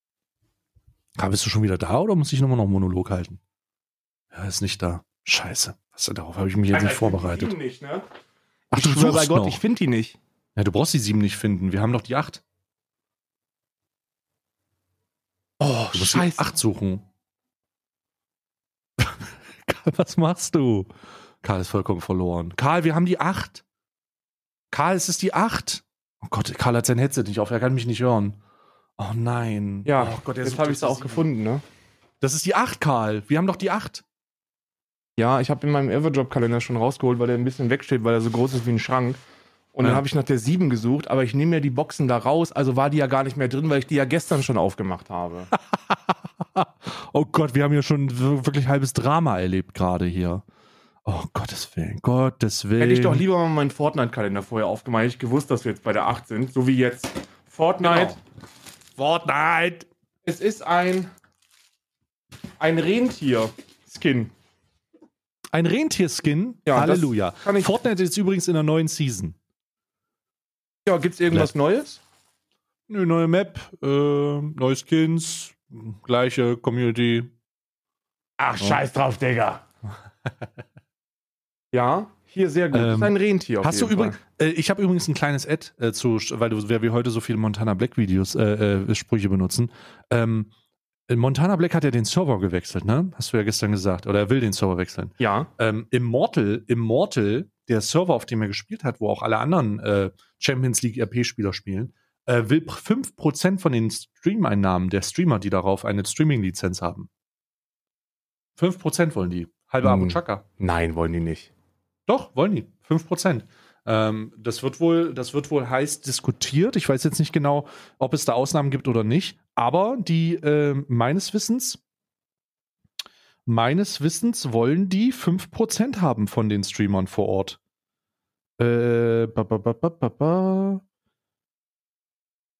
Karl, bist du schon wieder da oder muss ich nochmal noch einen Monolog halten? Ja, ist nicht da. Scheiße. Was, darauf habe ich mich jetzt nicht vorbereitet. Nicht, ne? Ach, ich du schwör bei Gott, noch. ich finde die nicht. Ja, du brauchst die sieben nicht finden. Wir haben doch die acht. Oh, Du musst die acht suchen. Karl, was machst du? Karl ist vollkommen verloren. Karl, wir haben die acht. Karl, es ist die acht. Oh Gott, Karl hat sein Headset nicht auf. Er kann mich nicht hören. Oh nein. Ja, oh Gott, jetzt habe ich es auch sieben. gefunden, ne? Das ist die acht, Karl. Wir haben doch die acht. Ja, ich habe in meinem Everdrop-Kalender schon rausgeholt, weil der ein bisschen wegsteht, weil er so groß ist wie ein Schrank. Und dann habe ich nach der 7 gesucht, aber ich nehme ja die Boxen da raus, also war die ja gar nicht mehr drin, weil ich die ja gestern schon aufgemacht habe. Oh Gott, wir haben ja schon wirklich halbes Drama erlebt gerade hier. Oh Gottes Willen, Gottes Willen. Hätte ich doch lieber mal meinen Fortnite-Kalender vorher aufgemacht, hätte ich gewusst, dass wir jetzt bei der 8 sind, so wie jetzt. Fortnite. Genau. Fortnite. Es ist ein ein Rentier-Skin. Ein Rentierskin. Ja, Halleluja. kann ich- Fortnite ist übrigens in der neuen Season. Ja, gibt's irgendwas Neues? Eine neue Map, äh, neue Skins, gleiche Community. Ach, scheiß drauf, Digga. Ja, hier sehr gut. Ähm, das ist ein Rentier. Hast du übrigens, äh, ich habe übrigens ein kleines Ad äh, zu, weil du, wir heute so viele Montana Black Videos, äh, äh, Sprüche benutzen. Ähm, Montana Black hat ja den Server gewechselt, ne? Hast du ja gestern gesagt. Oder er will den Server wechseln. Ja. ähm, Immortal, Immortal, der Server, auf dem er gespielt hat, wo auch alle anderen äh, Champions League RP-Spieler spielen, äh, will pr- 5% von den Stream-Einnahmen der Streamer, die darauf eine Streaming-Lizenz haben. 5% wollen die. Halbe Hm. Abu Chaka. Nein, wollen die nicht. Doch, wollen die. 5%. Ähm, das wird wohl, das wird wohl heiß diskutiert. Ich weiß jetzt nicht genau, ob es da Ausnahmen gibt oder nicht. Aber die, ähm, meines Wissens, meines Wissens wollen die 5% haben von den Streamern vor Ort. Äh, ba, ba, ba.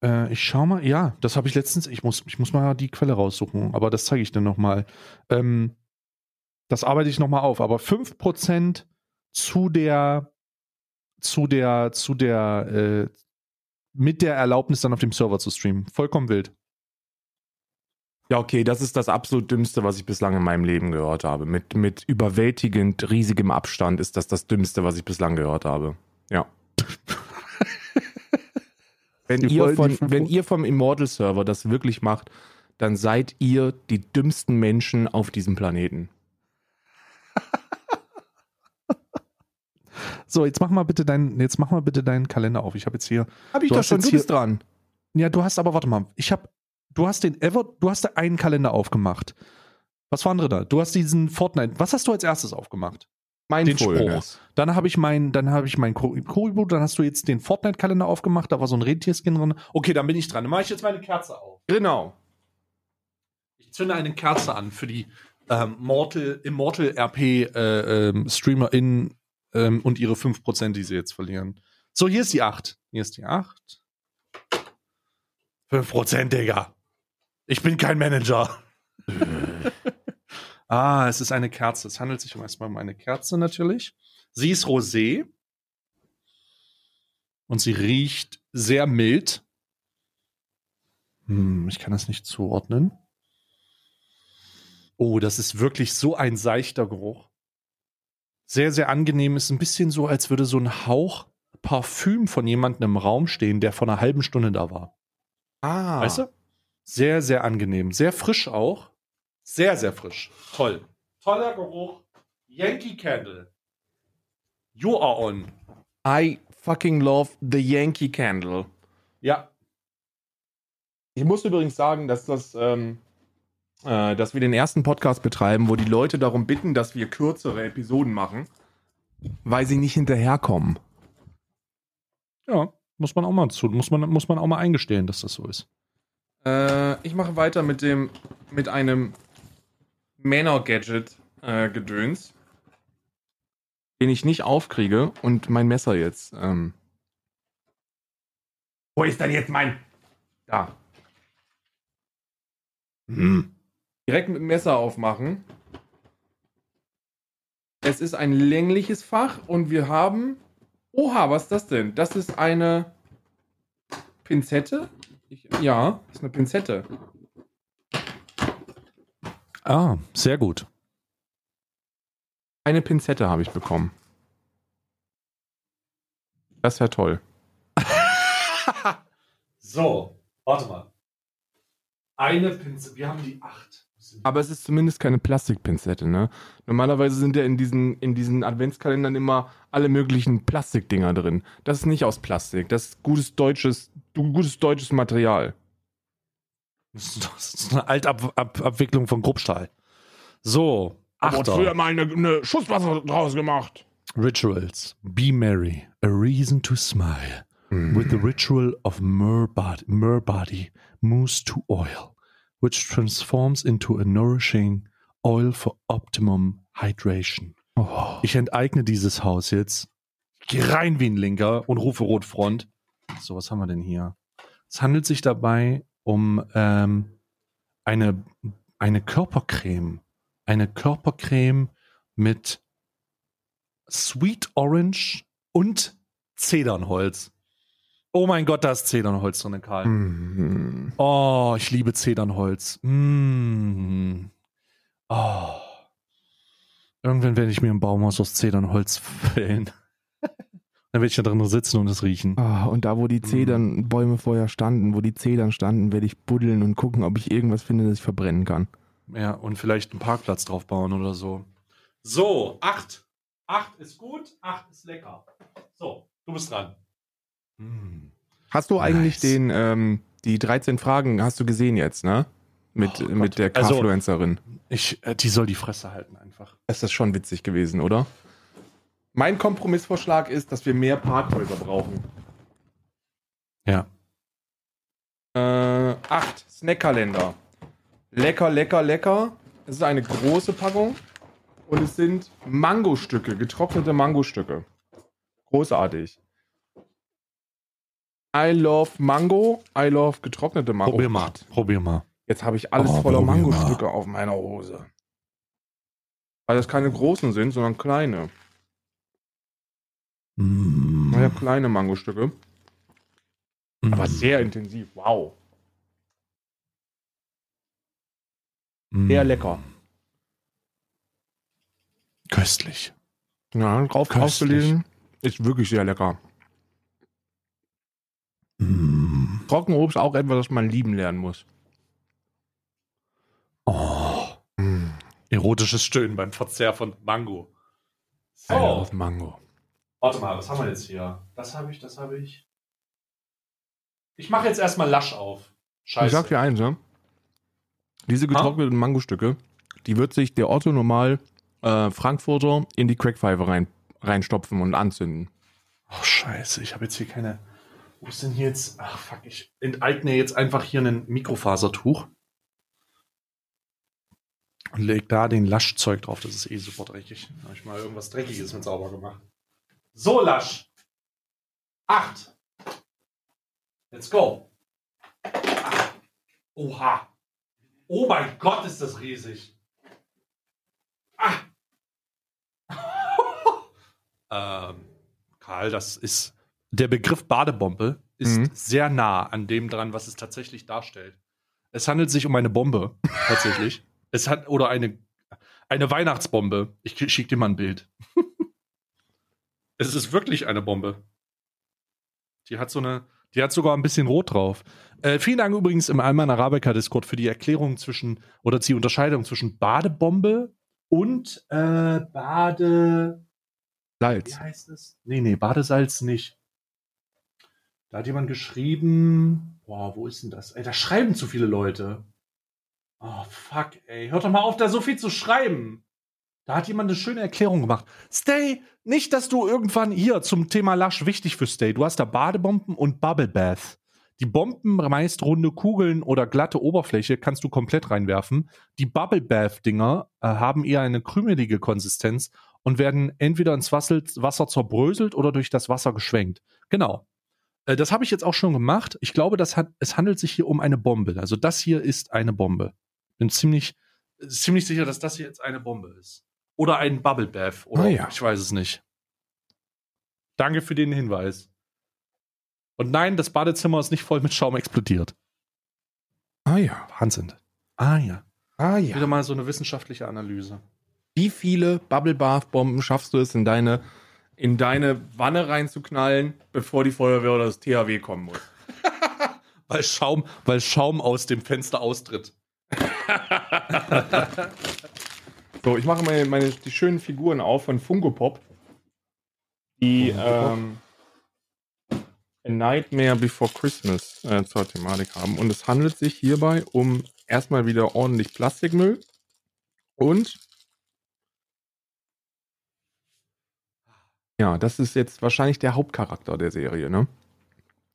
Äh, ich schau mal, ja, das habe ich letztens, ich muss, ich muss mal die Quelle raussuchen, aber das zeige ich dir nochmal. Ähm, das arbeite ich nochmal auf, aber 5% zu der, zu der, zu der, äh, mit der Erlaubnis dann auf dem Server zu streamen. Vollkommen wild. Ja, okay, das ist das absolut Dümmste, was ich bislang in meinem Leben gehört habe. Mit, mit überwältigend riesigem Abstand ist das das Dümmste, was ich bislang gehört habe. Ja. wenn, ihr von, wenn ihr vom Immortal-Server das wirklich macht, dann seid ihr die dümmsten Menschen auf diesem Planeten. So, jetzt mach mal bitte deinen, jetzt mach mal bitte deinen Kalender auf. Ich habe jetzt hier, Hab ich doch schon, du hier- bist dran. ja, du hast aber, warte mal, ich habe, du hast den Ever, du hast einen Kalender aufgemacht. Was war andere da? Du hast diesen Fortnite. Was hast du als erstes aufgemacht? Den Spruch. Dann habe ich mein, dann habe ich mein Kuribo, dann hast du jetzt den Fortnite-Kalender aufgemacht, da war so ein Rentierskin drin. Okay, dann bin ich dran. Dann mache ich jetzt meine Kerze auf. Genau. Ich zünde eine Kerze an für die ähm, Mortal, Immortal RP äh, ähm, StreamerInnen ähm, und ihre 5%, die sie jetzt verlieren. So, hier ist die 8. Hier ist die 8. 5%, Digga. Ich bin kein Manager. ah, es ist eine Kerze. Es handelt sich um erstmal um eine Kerze natürlich. Sie ist rosé. Und sie riecht sehr mild. Hm, ich kann das nicht zuordnen. Oh, das ist wirklich so ein seichter Geruch. Sehr, sehr angenehm. Ist ein bisschen so, als würde so ein Hauch Parfüm von jemandem im Raum stehen, der vor einer halben Stunde da war. Ah. Weißt du? Sehr, sehr angenehm. Sehr frisch auch. Sehr, sehr frisch. Toll. Toller Geruch. Yankee Candle. You are on. I fucking love the Yankee Candle. Ja. Ich muss übrigens sagen, dass das, ähm, äh, dass wir den ersten Podcast betreiben, wo die Leute darum bitten, dass wir kürzere Episoden machen, weil sie nicht hinterherkommen. Ja. Muss man auch mal zu, muss man, muss man auch mal eingestehen, dass das so ist. Äh, ich mache weiter mit dem, mit einem Männer-Gadget-Gedöns, den ich nicht aufkriege und mein Messer jetzt. Ähm, Wo ist denn jetzt mein. da. Hm. Direkt mit dem Messer aufmachen. Es ist ein längliches Fach und wir haben. Oha, was ist das denn? Das ist eine Pinzette? Ich, ja, das ist eine Pinzette. Ah, sehr gut. Eine Pinzette habe ich bekommen. Das wäre toll. so, warte mal. Eine Pinzette, wir haben die acht. Aber es ist zumindest keine Plastikpinzette, ne? Normalerweise sind ja in diesen, in diesen Adventskalendern immer alle möglichen Plastikdinger drin. Das ist nicht aus Plastik. Das ist gutes deutsches, gutes deutsches Material. Das ist eine Altabwicklung von Grubstahl. So, Aber Achter. früher mal eine, eine Schusswasser draus gemacht. Rituals. Be merry. A reason to smile. With the ritual of myrrh body, myrrh body moves to oil, which transforms into a nourishing oil for optimum hydration. Oh. Ich enteigne dieses Haus jetzt. Geh rein wie ein Linker und rufe Rotfront. So, was haben wir denn hier? Es handelt sich dabei um ähm, eine, eine Körpercreme. Eine Körpercreme mit Sweet Orange und Zedernholz. Oh mein Gott, da ist Zedernholz drin, Karl. Mm. Oh, ich liebe Zedernholz. Mm. Oh. Irgendwann werde ich mir ein Baumhaus aus Zedernholz fällen. Dann werde ich da drin sitzen und es riechen. Ah, und da, wo die Zedernbäume vorher standen, wo die Zedern standen, werde ich buddeln und gucken, ob ich irgendwas finde, das ich verbrennen kann. Ja, und vielleicht einen Parkplatz drauf bauen oder so. So, acht. Acht ist gut, acht ist lecker. So, du bist dran. Hm. Hast du eigentlich Nice. den, ähm, die 13 Fragen, hast du gesehen jetzt, ne? Mit, Oh mit der Also- Carfluencerin. Ich, äh, die soll die Fresse halten einfach. ist das schon witzig gewesen, oder? Mein Kompromissvorschlag ist, dass wir mehr Parkhäuser brauchen. Ja. Äh, acht Snackkalender. Lecker, lecker, lecker. Es ist eine große Packung und es sind Mangostücke, getrocknete Mangostücke. Großartig. I love Mango, I love getrocknete Mango. Probier mal. Probier mal. Jetzt habe ich alles Oh, voller. Mangostücke auf meiner Hose. Weil das keine großen sind, sondern kleine. Mm. Ich habe kleine Mangostücke. Mm. Aber sehr intensiv. Wow. Mm. Sehr lecker. Köstlich. Ja, drauf Köstlich. aufgelesen. Ist wirklich sehr lecker. Mm. Trockenobst auch etwas, das man lieben lernen muss. Oh. Erotisches Stöhnen beim Verzehr von Mango. I love Mango. Warte mal, was haben wir jetzt hier? Das habe ich, das habe ich. Ich mache jetzt erstmal Lasch auf. Scheiße. Ich sag dir eins, ne? Diese getrockneten Mangostücke, die wird sich der Otto normal äh, Frankfurter in die Crackpfeife rein, reinstopfen und anzünden. Oh, scheiße, ich habe jetzt hier keine. Wo ist denn hier jetzt? Ach, fuck, ich enteigne jetzt einfach hier ein Mikrofasertuch. Und leg da den Laschzeug drauf. Das ist eh super dreckig. Habe ich mal irgendwas Dreckiges mit sauber gemacht. So, Lasch. Acht. Let's go. Acht. Oha. Oh mein Gott, ist das riesig. Ah. ähm, Karl, das ist. Der Begriff Badebombe ist Mhm. sehr nah an dem dran, was es tatsächlich darstellt. Es handelt sich um eine Bombe, tatsächlich. es hat, oder eine, eine Weihnachtsbombe. Ich schicke dir mal ein Bild. es ist wirklich eine Bombe. Die hat so eine, die hat sogar ein bisschen rot drauf. Äh, vielen Dank übrigens im Alman Arabica Discord für die Erklärung zwischen, oder die Unterscheidung zwischen Badebombe und äh, Bade. Wie Salz. heißt es? Nee, nee, Badesalz nicht. Da hat jemand geschrieben. Boah, wo ist denn das? Ey, da schreiben zu viele Leute. Oh, fuck, ey. Hört doch mal auf, da so viel zu schreiben. Da hat jemand eine schöne Erklärung gemacht. Stay, nicht, dass du irgendwann hier zum Thema Lasch wichtig für Stay. Du hast da Badebomben und Bubble Bath. Die Bomben, meist runde Kugeln oder glatte Oberfläche, kannst du komplett reinwerfen. Die Bubble Bath Dinger äh, haben eher eine krümelige Konsistenz und werden entweder ins Wasser, Wasser zerbröselt oder durch das Wasser geschwenkt. Genau. Äh, das habe ich jetzt auch schon gemacht. Ich glaube, das hat, es handelt sich hier um eine Bombe. Also das hier ist eine Bombe. Bin ziemlich, ziemlich sicher, dass das hier jetzt eine Bombe ist. Oder ein Bubble Bath. Oder ja. ich weiß es nicht. Danke für den Hinweis. Und nein, das Badezimmer ist nicht voll mit Schaum explodiert. Ah ja. Wahnsinn. Ah ja. Ah Wieder mal so eine wissenschaftliche Analyse. Wie viele Bubble Bath Bomben schaffst du es in deine, in deine Wanne reinzuknallen, bevor die Feuerwehr oder das THW kommen muss? Weil Schaum, weil Schaum aus dem Fenster austritt. So, ich mache meine, meine die schönen Figuren auf von Funko Pop, die ähm, A Nightmare Before Christmas äh, zur Thematik haben. Und es handelt sich hierbei um erstmal wieder ordentlich Plastikmüll und ja, das ist jetzt wahrscheinlich der Hauptcharakter der Serie, ne?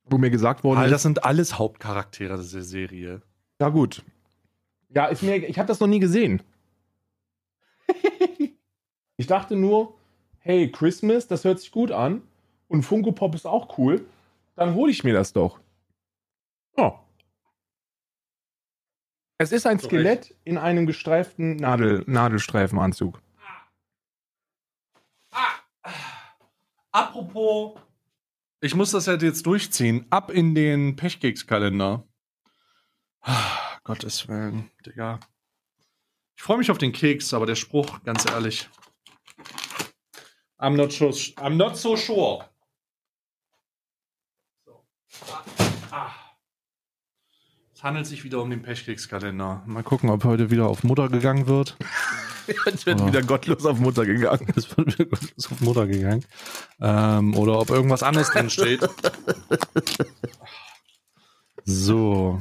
Wo mir gesagt ist, das sind alles Hauptcharaktere dieser Serie. ja gut. Ja, ist mir, ich habe das noch nie gesehen. ich dachte nur, hey, Christmas, das hört sich gut an und Funko Pop ist auch cool, dann hole ich mir das doch. Ja. Es ist ein Zu Skelett in einem gestreiften Nadel, Nadelstreifenanzug. Apropos, ich muss das halt jetzt durchziehen. Ab in den Pechkekskalender. Ah, Gottes Willen, Digga. Ich freue mich auf den Keks, aber der Spruch, ganz ehrlich. I'm not, so, I'm not so sure. So. Ah. Es handelt sich wieder um den Pechkekskalender. Mal gucken, ob heute wieder auf Mutter gegangen wird. Jetzt wird Oh. wieder gottlos auf Mutter gegangen. Es wird wieder auf Mutter gegangen. Ähm, oder ob irgendwas anderes drin steht. So.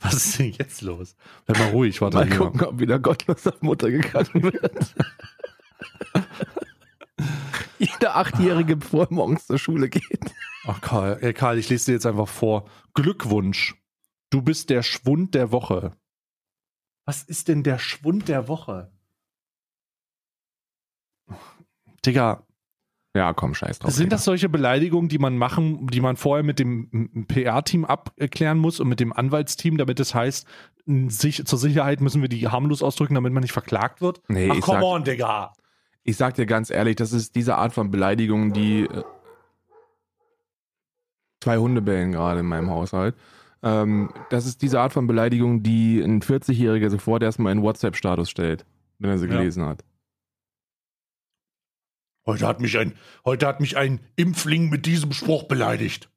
Was ist denn jetzt los? Bleib mal ruhig, warte Mal hier. gucken, ob wieder gottlos auf Mutter gegangen wird. Jeder Achtjährige, bevor er morgens zur Schule geht. Ach Karl, ey, Karl, ich lese dir jetzt einfach vor. Glückwunsch. Du bist der Schwund der Woche. Was ist denn der Schwund der Woche? Digga, Ja, komm, scheiß drauf. Sind das solche Beleidigungen, die man machen, die man vorher mit dem PR-Team abklären muss und mit dem Anwaltsteam, damit es heißt, sich, zur Sicherheit müssen wir die harmlos ausdrücken, damit man nicht verklagt wird? Nee, Ach, ich come sag- on, Digga. Ich sag dir ganz ehrlich, das ist diese Art von Beleidigung, die äh, zwei Hunde bellen gerade in meinem Haushalt. Ähm, das ist diese Art von Beleidigung, die ein 40-Jähriger sofort erstmal in WhatsApp-Status stellt, wenn er sie Ja. gelesen hat. Heute hat mich ein, heute hat mich ein Impfling mit diesem Spruch beleidigt.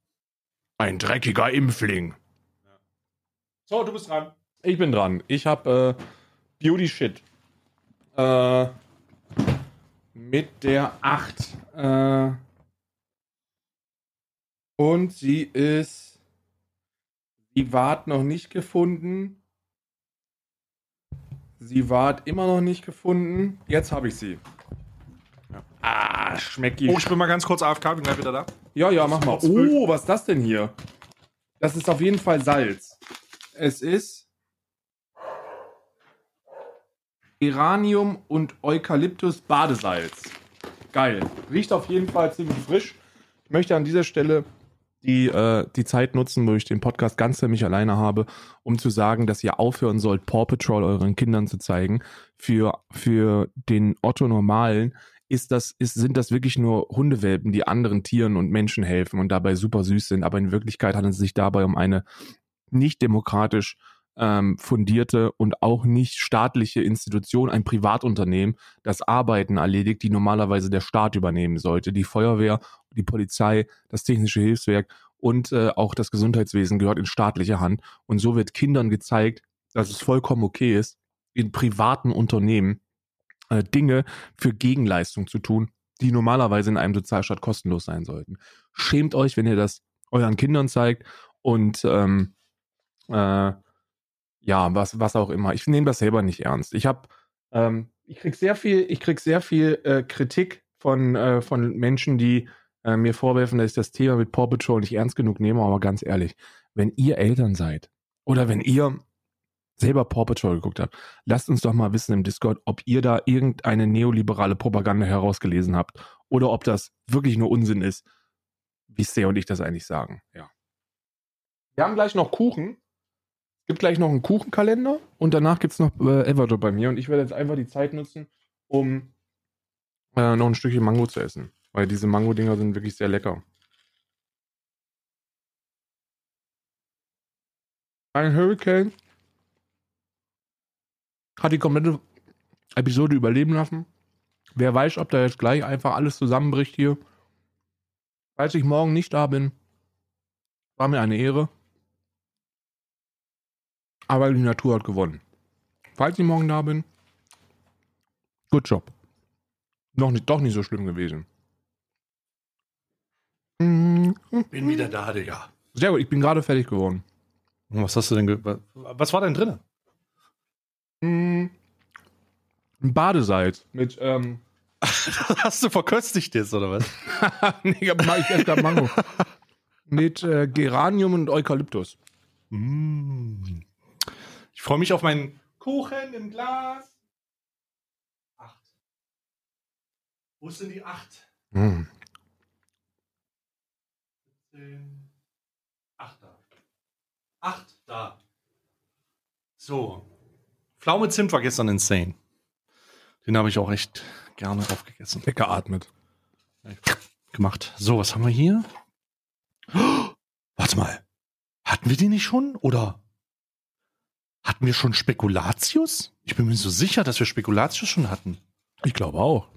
Ein dreckiger Impfling. So, du bist dran. Ich bin dran. Ich habe äh, Beauty Shit. Äh, mit der 8. Äh, und sie ist. Sie ward noch nicht gefunden. Sie ward immer noch nicht gefunden. Jetzt habe ich sie. Ah, schmecki. Oh, ich bin mal ganz kurz AFK, bin gleich wieder da. Ja, ja, mach mal. Oh, was ist das denn hier? Das ist auf jeden Fall Salz. Es ist Iranium und Eukalyptus Badesalz. Geil. Riecht auf jeden Fall ziemlich frisch. Ich möchte an dieser Stelle die, äh, die Zeit nutzen, wo ich den Podcast ganz für mich alleine habe, um zu sagen, dass ihr aufhören sollt, Paw Patrol euren Kindern zu zeigen. Für, für den Otto Normalen ist das, ist, sind das wirklich nur Hundewelpen, die anderen Tieren und Menschen helfen und dabei super süß sind. Aber in Wirklichkeit handelt es sich dabei um eine nicht demokratisch ähm, fundierte und auch nicht staatliche Institution, ein Privatunternehmen, das Arbeiten erledigt, die normalerweise der Staat übernehmen sollte. Die Feuerwehr, die Polizei, das technische Hilfswerk und äh, auch das Gesundheitswesen gehört in staatliche Hand. Und so wird Kindern gezeigt, dass es vollkommen okay ist, in privaten Unternehmen äh, Dinge für Gegenleistung zu tun, die normalerweise in einem Sozialstaat kostenlos sein sollten. Schämt euch, wenn ihr das euren Kindern zeigt und ähm, äh, ja, was, was auch immer. Ich nehme das selber nicht ernst. Ich habe, ähm, ich krieg sehr viel, ich krieg sehr viel äh, Kritik von, äh, von Menschen, die äh, mir vorwerfen, dass ich das Thema mit Paw Patrol nicht ernst genug nehme, aber ganz ehrlich, wenn ihr Eltern seid oder wenn ihr selber Paw Patrol geguckt habt, lasst uns doch mal wissen im Discord, ob ihr da irgendeine neoliberale Propaganda herausgelesen habt oder ob das wirklich nur Unsinn ist, wie Sea und ich das eigentlich sagen. Ja. Wir haben gleich noch Kuchen. Gibt gleich noch einen Kuchenkalender und danach gibt es noch äh, Everdot bei mir und ich werde jetzt einfach die Zeit nutzen, um äh, noch ein Stückchen Mango zu essen. Weil diese Mango-Dinger sind wirklich sehr lecker. Ein Hurricane hat die komplette Episode überleben lassen. Wer weiß, ob da jetzt gleich einfach alles zusammenbricht hier. Falls ich morgen nicht da bin, war mir eine Ehre. Aber die Natur hat gewonnen. Falls ich morgen da bin, good job. Noch nicht, doch nicht so schlimm gewesen. Mhm. Bin wieder da, Digga. Sehr gut, ich bin gerade fertig geworden. Was hast du denn, ge was war denn drin? Mhm. Ein Badesalz mit, ähm, hast du verköstigt jetzt, oder was? nee, mach ich erst grad Mango. mit äh, Geranium und Eukalyptus. Mm. Ich freue mich auf meinen Kuchen im Glas. Acht. Wo ist denn die acht? Zehn. Acht da. Acht da. So. Pflaume Zimt war gestern insane. Den habe ich auch echt gerne aufgegessen. Weggeatmet. Gemacht. So, was haben wir hier? Oh, warte mal. Hatten wir die nicht schon? Oder hatten wir schon Spekulatius? Ich bin mir so sicher, dass wir Spekulatius schon hatten. Ich glaube auch.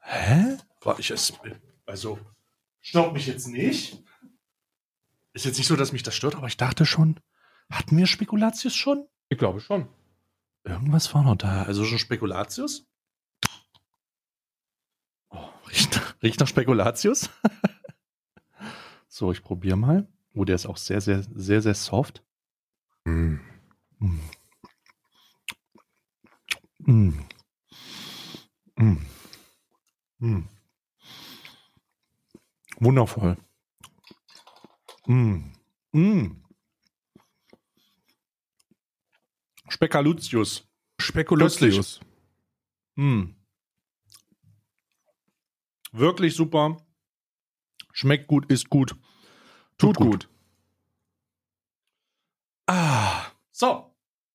Hä? War ich es. Also, stört mich jetzt nicht. Ist jetzt nicht so, dass mich das stört, aber ich dachte schon, hatten wir Spekulatius schon? Ich glaube schon. Irgendwas war noch da. Also schon Spekulatius? Oh, riecht, riecht nach Spekulatius? so, ich probiere mal. Oh, der ist auch sehr, sehr, sehr, sehr soft. Mm. Mm. Mm. Mm. Wundervoll. Mm. Mm. Speckalutius. Spekulatius. Mm. Wirklich super. Schmeckt gut, ist gut. Tut gut. Ah. So.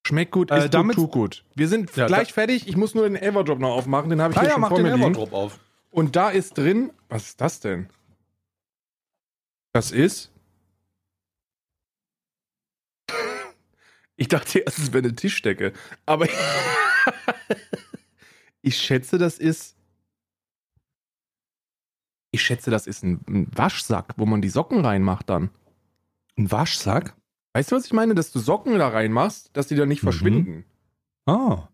Schmeckt gut, Äh, ist gut, damit- tut gut. Wir sind Ja, gleich fertig. Ich muss nur den Everdrop noch aufmachen. Den habe ich Ah hier ja, schon mach vor den mir liegen. Auf. Und da ist drin, was ist das denn? Das ist. Ich dachte erst, es wäre eine Tischdecke. Aber ich schätze, das ist. Ich schätze, das ist ein, ein Waschsack, wo man die Socken reinmacht dann. Ein Waschsack? Weißt du, was ich meine? Dass du Socken da reinmachst, dass die dann nicht Mhm. verschwinden. Ah.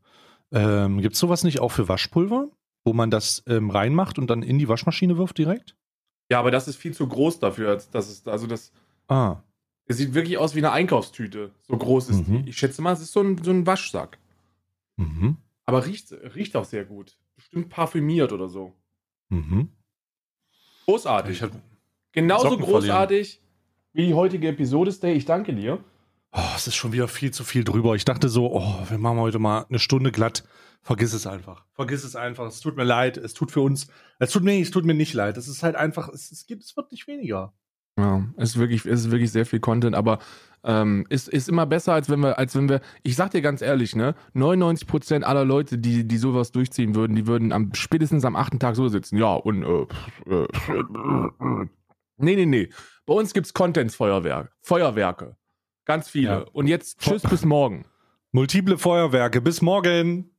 Ähm, Gibt es sowas nicht auch für Waschpulver? Wo man das ähm, reinmacht und dann in die Waschmaschine wirft direkt? Ja, aber das ist viel zu groß dafür. als dass es, also das. Ah. Es sieht wirklich aus wie eine Einkaufstüte. So groß ist Mhm. die. Ich schätze mal, es ist so ein, so ein Waschsack. Mhm. Aber riecht, riecht auch sehr gut. Bestimmt parfümiert oder so. Mhm. Großartig. Genauso großartig wie die heutige Episode, Stay. Ich danke dir. oh, es ist schon wieder viel zu viel drüber. Ich dachte so, oh, wir machen heute mal eine Stunde glatt. Vergiss es einfach. Vergiss es einfach. Es tut mir leid. Es tut für uns. Es tut mir, es tut mir nicht leid. Es ist halt einfach. Es, es gibt, es wird nicht weniger. Ja, es ist wirklich, es ist wirklich sehr viel Content, aber ähm, ist, ist immer besser, als wenn wir, als wenn wir, ich sag dir ganz ehrlich, ne, 99% aller Leute, die, die sowas durchziehen würden, die würden am spätestens am achten Tag so sitzen. Ja, und äh, äh, nee, nee, nee. Bei uns gibt's Contents-Feuerwerk, Feuerwerke. Ganz viele. Ja. Und jetzt tschüss bis morgen. Multiple Feuerwerke. Bis morgen.